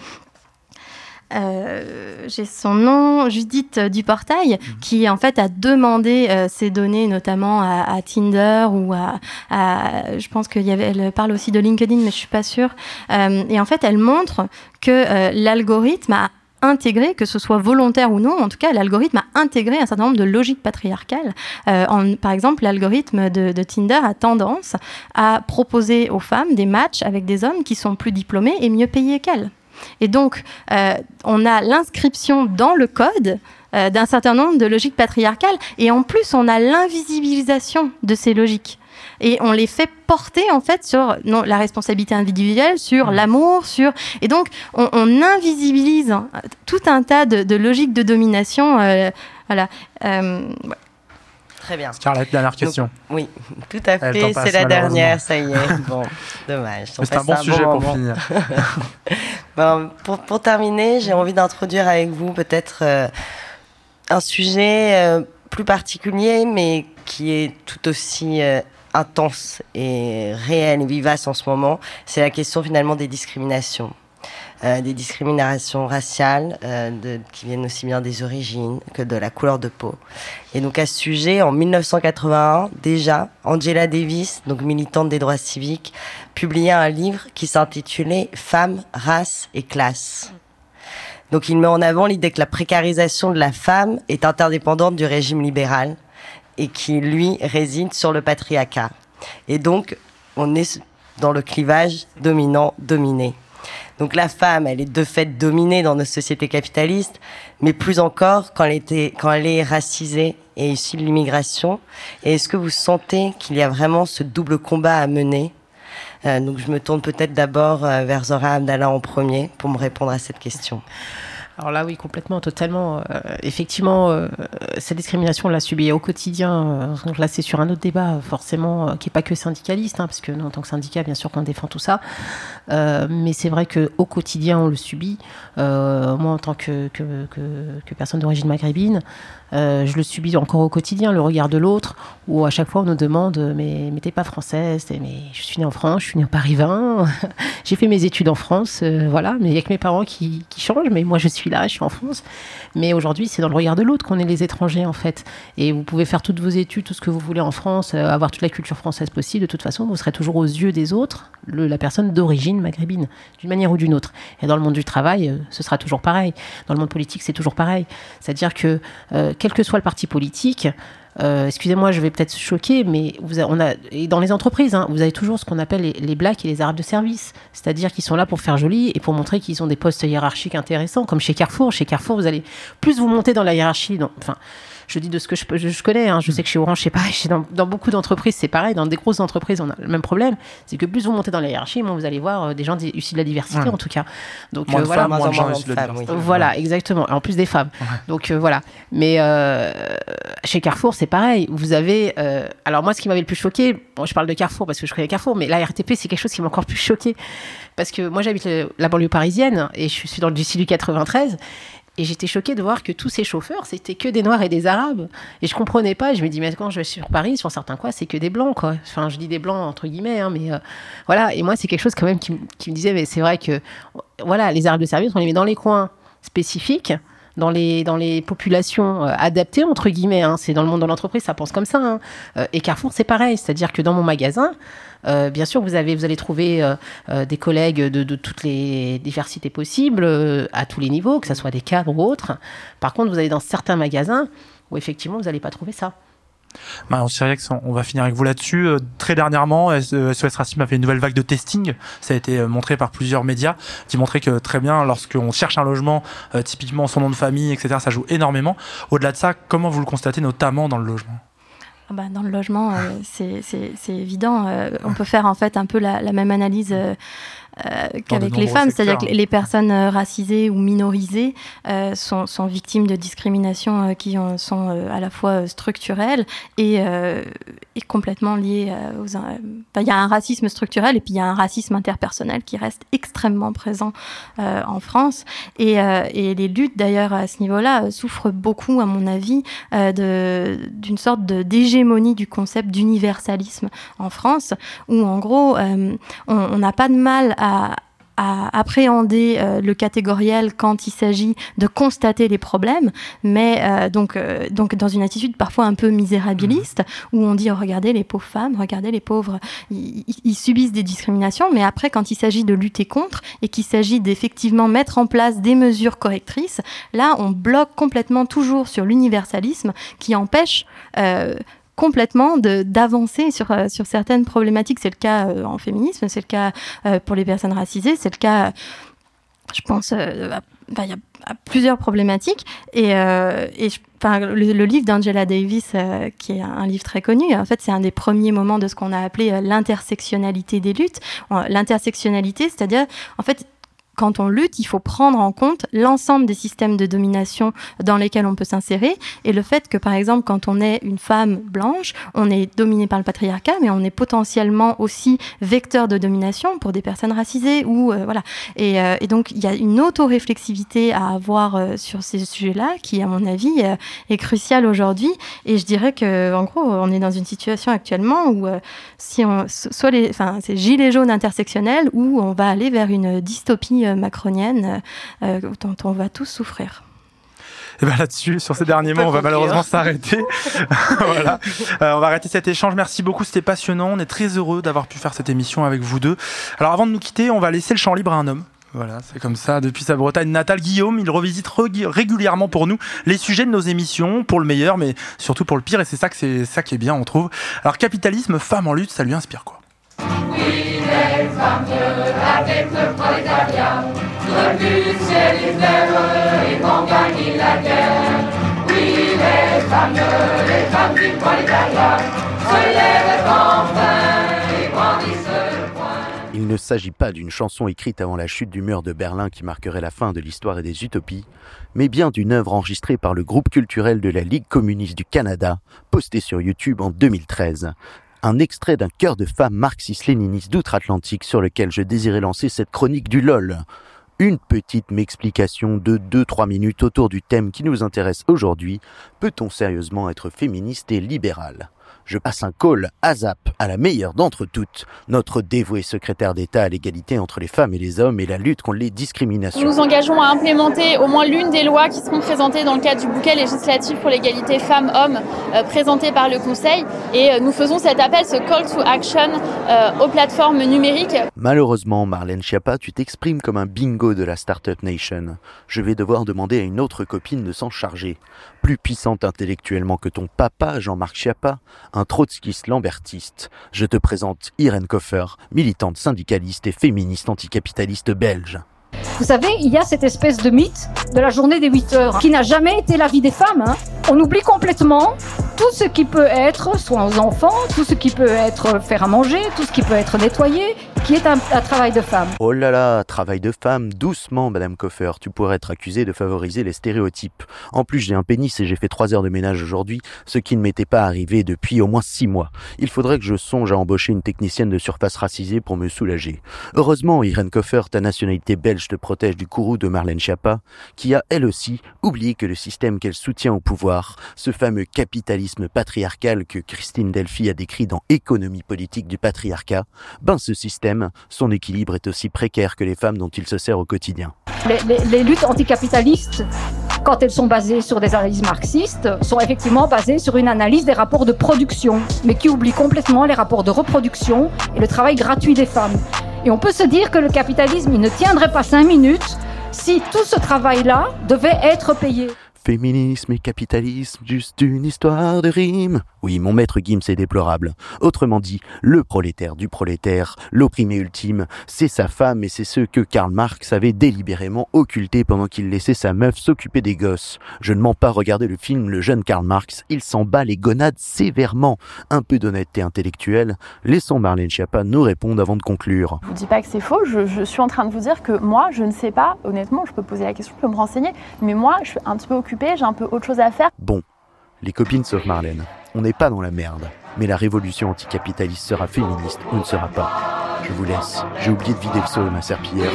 Speaker 3: euh, euh, j'ai son nom, Judith Duportail, qui en fait a demandé euh, ces données notamment à, à Tinder ou à, à- je pense qu'il y avait, elle parle aussi de LinkedIn, mais je suis pas sûre. Euh, et en fait, elle montre que euh, l'algorithme a intégré, que ce soit volontaire ou non, en tout cas, l'algorithme a intégré un certain nombre de logiques patriarcales. Euh, en- par exemple, l'algorithme de, de Tinder a tendance à proposer aux femmes des matchs avec des hommes qui sont plus diplômés et mieux payés qu'elles. Et donc, euh, on a l'inscription dans le code euh, d'un certain nombre de logiques patriarcales, et en plus, on a l'invisibilisation de ces logiques. Et on les fait porter en fait sur non, la responsabilité individuelle, sur l'amour, sur et donc on, on invisibilise hein, tout un tas de, de logiques de domination. euh, voilà. Euh.
Speaker 4: Très bien.
Speaker 1: Scarlett, dernière question.
Speaker 4: oui, tout à fait. C'est la dernière, ça y est. Bon, dommage.
Speaker 1: C'est un bon sujet pour finir.
Speaker 4: pour, pour, terminer, j'ai envie d'introduire avec vous peut-être euh, un sujet euh, plus particulier, mais qui est tout aussi euh, intense et réel et vivace en ce moment. C'est la question finalement des discriminations. Euh, des discriminations raciales euh, de, qui viennent aussi bien des origines que de la couleur de peau. Et donc à ce sujet, en 1981, déjà, Angela Davis, donc militante des droits civiques, publiait un livre qui s'intitulait Femmes, race et classe. Donc il met en avant l'idée que la précarisation de la femme est interdépendante du régime libéral et qui, lui, réside sur le patriarcat. Et donc, on est dans le clivage dominant-dominé. Donc la femme, elle est de fait dominée dans nos sociétés capitalistes, mais plus encore quand elle, quand elle est racisée et issue de l'immigration. Et est-ce que vous sentez qu'il y a vraiment ce double combat à mener? Euh, Donc je me tourne peut-être d'abord euh, vers Zora Abdallah en premier pour me répondre à cette question.
Speaker 5: Alors là, oui, complètement, totalement. Euh, effectivement, euh, cette discrimination, on l'a subie au quotidien. Euh, là, c'est sur un autre débat, forcément, qui n'est pas que syndicaliste, hein, parce que nous, en tant que syndicat, bien sûr qu'on défend tout ça. mais c'est vrai qu'au quotidien, on le subit. moi, en tant que, personne d'origine maghrébine, je le subis encore au quotidien, le regard de l'autre, où à chaque fois on nous demande Mais, t'es pas française, mais je suis née en France, je suis née en Paris 20, j'ai fait mes études en France, voilà, mais il n'y a que mes parents qui, qui, changent, mais moi je suis là, je suis en France. Mais aujourd'hui, c'est dans le regard de l'autre qu'on est les étrangers en fait. Et vous pouvez faire toutes vos études, tout ce que vous voulez en France, euh, avoir toute la culture française possible, de toute façon, vous serez toujours aux yeux des autres la personne d'origine maghrébine, d'une manière ou d'une autre. Et dans le monde du travail, ce sera toujours pareil. Dans le monde politique, c'est toujours pareil. C'est-à-dire que quel que soit le parti politique, euh, excusez-moi, je vais peut-être choquer, mais vous on a, dans les entreprises, hein, vous avez toujours ce qu'on appelle les, les, blacks et les arabes de service. C'est-à-dire qu'ils sont là pour faire joli et pour montrer qu'ils ont des postes hiérarchiques intéressants, comme chez Carrefour. Chez Carrefour, vous allez plus vous monter dans la hiérarchie. enfin, je dis de ce que je, je, connais. Hein. Je sais que chez Orange, c'est pareil. Dans, dans beaucoup d'entreprises, c'est pareil. Dans des grosses entreprises, on a le même problème. C'est que plus vous montez dans la hiérarchie, moins vous allez voir euh, des gens issus de la diversité, en tout cas.
Speaker 1: Donc euh, voilà, moins de gens issus de la diversité.
Speaker 5: Voilà, exactement. En plus des femmes. Donc euh, voilà. Mais chez Carrefour, c'est pareil. Vous avez. alors moi, ce qui m'avait le plus choqué, bon, je parle de Carrefour parce que je connais Carrefour, mais la RTP, c'est quelque chose qui m'a encore plus choqué parce que moi, j'habite la banlieue parisienne et je suis dans le du 93 et j'étais choquée de voir que tous ces chauffeurs, c'était que des Noirs et des Arabes. Et je comprenais pas. Je me dis, mais quand je vais sur Paris, sur certains coins, c'est que des Blancs, quoi. Enfin, je dis des Blancs entre guillemets, hein, mais euh, voilà. Et moi, c'est quelque chose quand même qui, me disait, mais c'est vrai que, voilà, les Arabes de service, on les met dans les coins spécifiques dans les, populations euh, adaptées, entre guillemets. Hein. C'est dans le monde de l'entreprise, ça pense comme ça. Hein. Euh, et Carrefour, c'est pareil. C'est-à-dire que dans mon magasin, euh, bien sûr, vous, avez, vous allez trouver des collègues de, toutes les diversités possibles, à tous les niveaux, que ce soit des cadres ou autres. Par contre, vous allez dans certains magasins où effectivement, vous n'allez pas trouver ça.
Speaker 1: Bah, on va finir avec vous là-dessus. très dernièrement, SOS Racisme a fait une nouvelle vague de testing. Ça a été montré par plusieurs médias qui montraient que très bien, lorsqu'on cherche un logement, typiquement son nom de famille, etc., ça joue énormément. Au-delà de ça, comment vous le constatez notamment dans le logement?
Speaker 3: Ah bah, dans le logement, euh, c'est évident. Euh, on peut faire en fait un peu la même analyse euh, qu'avec les femmes, c'est-à-dire que les personnes euh, racisées ou minorisées euh, sont, sont, victimes de discriminations qui sont à la fois structurelles et, et complètement liées aux... Il y a un racisme structurel et puis il y a un racisme interpersonnel qui reste extrêmement présent en France. Et, et, les luttes, d'ailleurs, à ce niveau-là, souffrent beaucoup, à mon avis, d'une sorte d'hégémonie du concept d'universalisme en France, où en gros, on n'a pas de mal à à, appréhender euh, le catégoriel quand il s'agit de constater les problèmes, mais euh, donc, euh, donc dans une attitude parfois un peu misérabiliste, mmh. où on dit oh, regardez les pauvres femmes, regardez les pauvres, ils, subissent des discriminations, mais après quand il s'agit de lutter contre et qu'il s'agit d'effectivement mettre en place des mesures correctrices, là on bloque complètement toujours sur l'universalisme qui empêche complètement d'avancer sur, euh, sur certaines problématiques. C'est le cas euh, en féminisme, c'est le cas euh, pour les personnes racisées, c'est le cas, je pense, a plusieurs problématiques. Et le, livre d'Angela Davis, qui est un livre très connu, en fait, c'est un des premiers moments de ce qu'on a appelé l'intersectionnalité des luttes. L'intersectionnalité, c'est-à-dire, en fait, quand on lutte, il faut prendre en compte l'ensemble des systèmes de domination dans lesquels on peut s'insérer et le fait que, par exemple, quand on est une femme blanche, on est dominé par le patriarcat, mais on est potentiellement aussi vecteur de domination pour des personnes racisées ou euh, voilà. Et, euh, et, donc il y a une auto-réflexivité à avoir euh, sur ces sujets-là qui, à mon avis, est cruciale aujourd'hui. Et je dirais que, en gros, on est dans une situation actuellement où si on soit les, enfin, c'est gilets jaunes intersectionnels où on va aller vers une dystopie macronienne euh, dont on va tous souffrir.
Speaker 1: Et bien là-dessus, sur ces derniers mots, on va malheureusement s'arrêter. voilà. Euh, on va arrêter cet échange. Merci beaucoup, c'était passionnant. On est très heureux d'avoir pu faire cette émission avec vous deux. Alors avant de nous quitter, on va laisser le champ libre à un homme. Voilà, c'est comme ça. Depuis sa Bretagne natale, Guillaume, il revisite régulièrement pour nous les sujets de nos émissions, pour le meilleur, mais surtout pour le pire. Et c'est ça, que c'est ça qui est bien, on trouve. Alors, capitalisme, femme en lutte, ça lui inspire quoi?
Speaker 10: Oui, les femmes avec le prolétariat, le but c'est les et qu'on gagne la guerre. Oui, les les du prolétariat se lèvent et brandissent.
Speaker 11: Il ne s'agit pas d'une chanson écrite avant la chute du mur de Berlin qui marquerait la fin de l'histoire et des utopies, mais bien d'une œuvre enregistrée par le groupe culturel de la Ligue communiste du Canada, postée sur YouTube en 2013 un extrait d'un chœur de femmes marxistes-léninistes d'outre-Atlantique sur lequel je désirais lancer cette chronique du LOL. Une petite m'explication de 2-3 minutes autour du thème qui nous intéresse aujourd'hui. Peut-on sérieusement être féministe et libéral? Je passe un call ASAP à la meilleure d'entre toutes, notre dévouée secrétaire d'État à l'égalité entre les femmes et les hommes et la lutte contre les discriminations.
Speaker 12: Nous engageons à implémenter au moins l'une des lois qui seront présentées dans le cadre du bouquet législatif pour l'égalité femmes-hommes euh, présenté par le Conseil et euh, nous faisons cet appel, ce call to action euh, aux plateformes numériques.
Speaker 11: Malheureusement, Marlène Schiappa, tu t'exprimes comme un bingo de la Startup Nation. Je vais devoir demander à une autre copine de s'en charger. Plus puissante intellectuellement que ton papa, Jean-Marc Schiappa, un trotskiste lambertiste, je te présente Irène Koffer, militante syndicaliste et féministe anticapitaliste belge.
Speaker 13: Vous savez, il y a cette espèce de mythe de la journée des 8 heures qui n'a jamais été la vie des femmes. Hein. On oublie complètement tout ce qui peut être soins aux enfants, tout ce qui peut être faire à manger, tout ce qui peut être nettoyé, qui est un, travail de femme.
Speaker 11: Oh là là, travail de femme, doucement, Madame Koffer, tu pourrais être accusée de favoriser les stéréotypes. En plus, j'ai un pénis et j'ai fait trois heures de ménage aujourd'hui, ce qui ne m'était pas arrivé depuis au moins six mois. Il faudrait que je songe à embaucher une technicienne de surface racisée pour me soulager. Heureusement, Irène Koffer, ta nationalité belge te protège du courroux de Marlène Schiappa, qui a elle aussi oublié que le système qu'elle soutient au pouvoir, ce fameux capitalisme patriarcal que Christine Delphi a décrit dans Économie politique du patriarcat, ben ce système, son équilibre est aussi précaire que les femmes dont il se sert au quotidien.
Speaker 13: Les, les luttes anticapitalistes quand elles sont basées sur des analyses marxistes, sont effectivement basées sur une analyse des rapports de production, mais qui oublie complètement les rapports de reproduction et le travail gratuit des femmes. Et on peut se dire que le capitalisme, ne tiendrait pas cinq minutes si tout ce travail-là devait être payé.
Speaker 11: Féminisme et capitalisme, juste une histoire de rime. Oui, mon maître Gims est déplorable. Autrement dit, le prolétaire du prolétaire, l'opprimé ultime, c'est sa femme et c'est ce que Karl Marx avait délibérément occulté pendant qu'il laissait sa meuf s'occuper des gosses. Je ne mens pas regarder le film Le jeune Karl Marx, il s'en bat les gonades sévèrement. Un peu d'honnêteté intellectuelle. Laissons Marlène Schiappa nous répondre avant de conclure.
Speaker 12: Je ne dis pas que c'est faux, je, je, suis en train de vous dire que moi, je ne sais pas, honnêtement, je peux poser la question, je peux me renseigner, mais moi, je suis un petit peu occupée, j'ai un peu autre chose à faire.
Speaker 11: Bon, les copines sauf Marlène on n'est pas dans la merde. Mais la révolution anticapitaliste sera féministe ou ne sera pas. Je vous laisse. J'ai oublié de vider le seau de ma serpillière.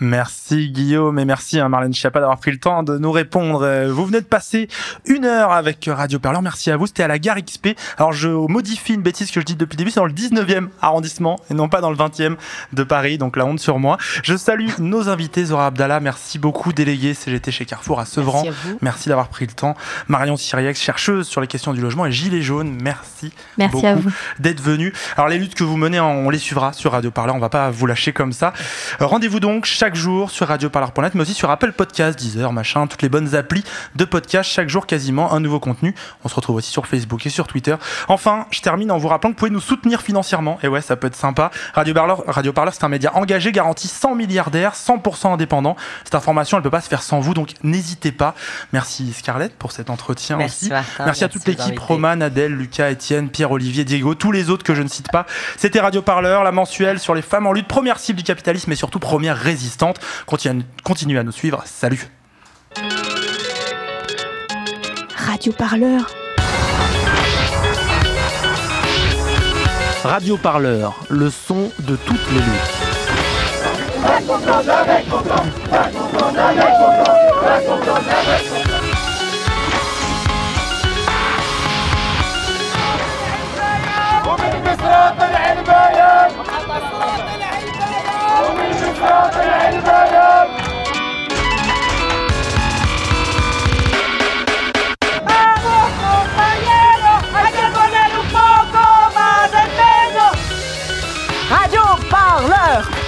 Speaker 1: Merci Guillaume et merci à Marlène Schiappa d'avoir pris le temps de nous répondre. Euh, vous venez de passer une heure avec Radio Perleur. Merci à vous. C'était à la gare XP. Alors je modifie une bêtise que je dis depuis le début. C'est dans le 19e arrondissement et non pas dans le 20e de Paris. Donc la honte sur moi. Je salue nos invités. Zora Abdallah, merci beaucoup. Délégué CGT chez Carrefour à Sevran. Merci, d'avoir pris le temps. Marion Siriex, chercheuse sur les questions du logement et Gilets jaunes. Merci.
Speaker 3: Merci à vous
Speaker 1: d'être venu. Alors les luttes que vous menez, on les suivra sur Radio Parleur. On va pas vous lâcher comme ça. Rendez-vous donc chaque chaque jour sur radioparleur.net, mais aussi sur Apple Podcast, Deezer, machin, toutes les bonnes applis de podcast. Chaque jour, quasiment un nouveau contenu. On se retrouve aussi sur Facebook et sur Twitter. Enfin, je termine en vous rappelant que vous pouvez nous soutenir financièrement. Et ouais, ça peut être sympa. Radio Parleur, Radio Parleur c'est un média engagé, garanti 100 milliardaires, 100% indépendant. Cette information, elle peut pas se faire sans vous, donc n'hésitez pas. Merci Scarlett pour cet entretien
Speaker 4: Merci,
Speaker 1: aussi.
Speaker 4: Martin.
Speaker 1: merci à toute l'équipe. Roman, Adèle, Lucas, Étienne, Pierre, Olivier, Diego, tous les autres que je ne cite pas. C'était Radio Parleur, la mensuelle sur les femmes en lutte, première cible du capitalisme et surtout première existantes. Continue, continue à nous suivre. Salut
Speaker 14: Radio Parleur
Speaker 11: Radio Parleur, le son de toutes les luttes.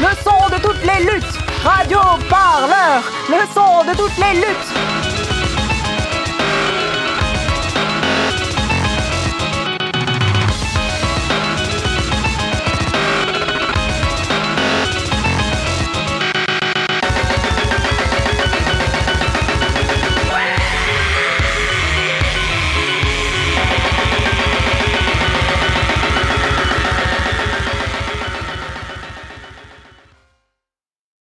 Speaker 15: Le son de toutes les luttes. Radio Parleur, le son de toutes les luttes.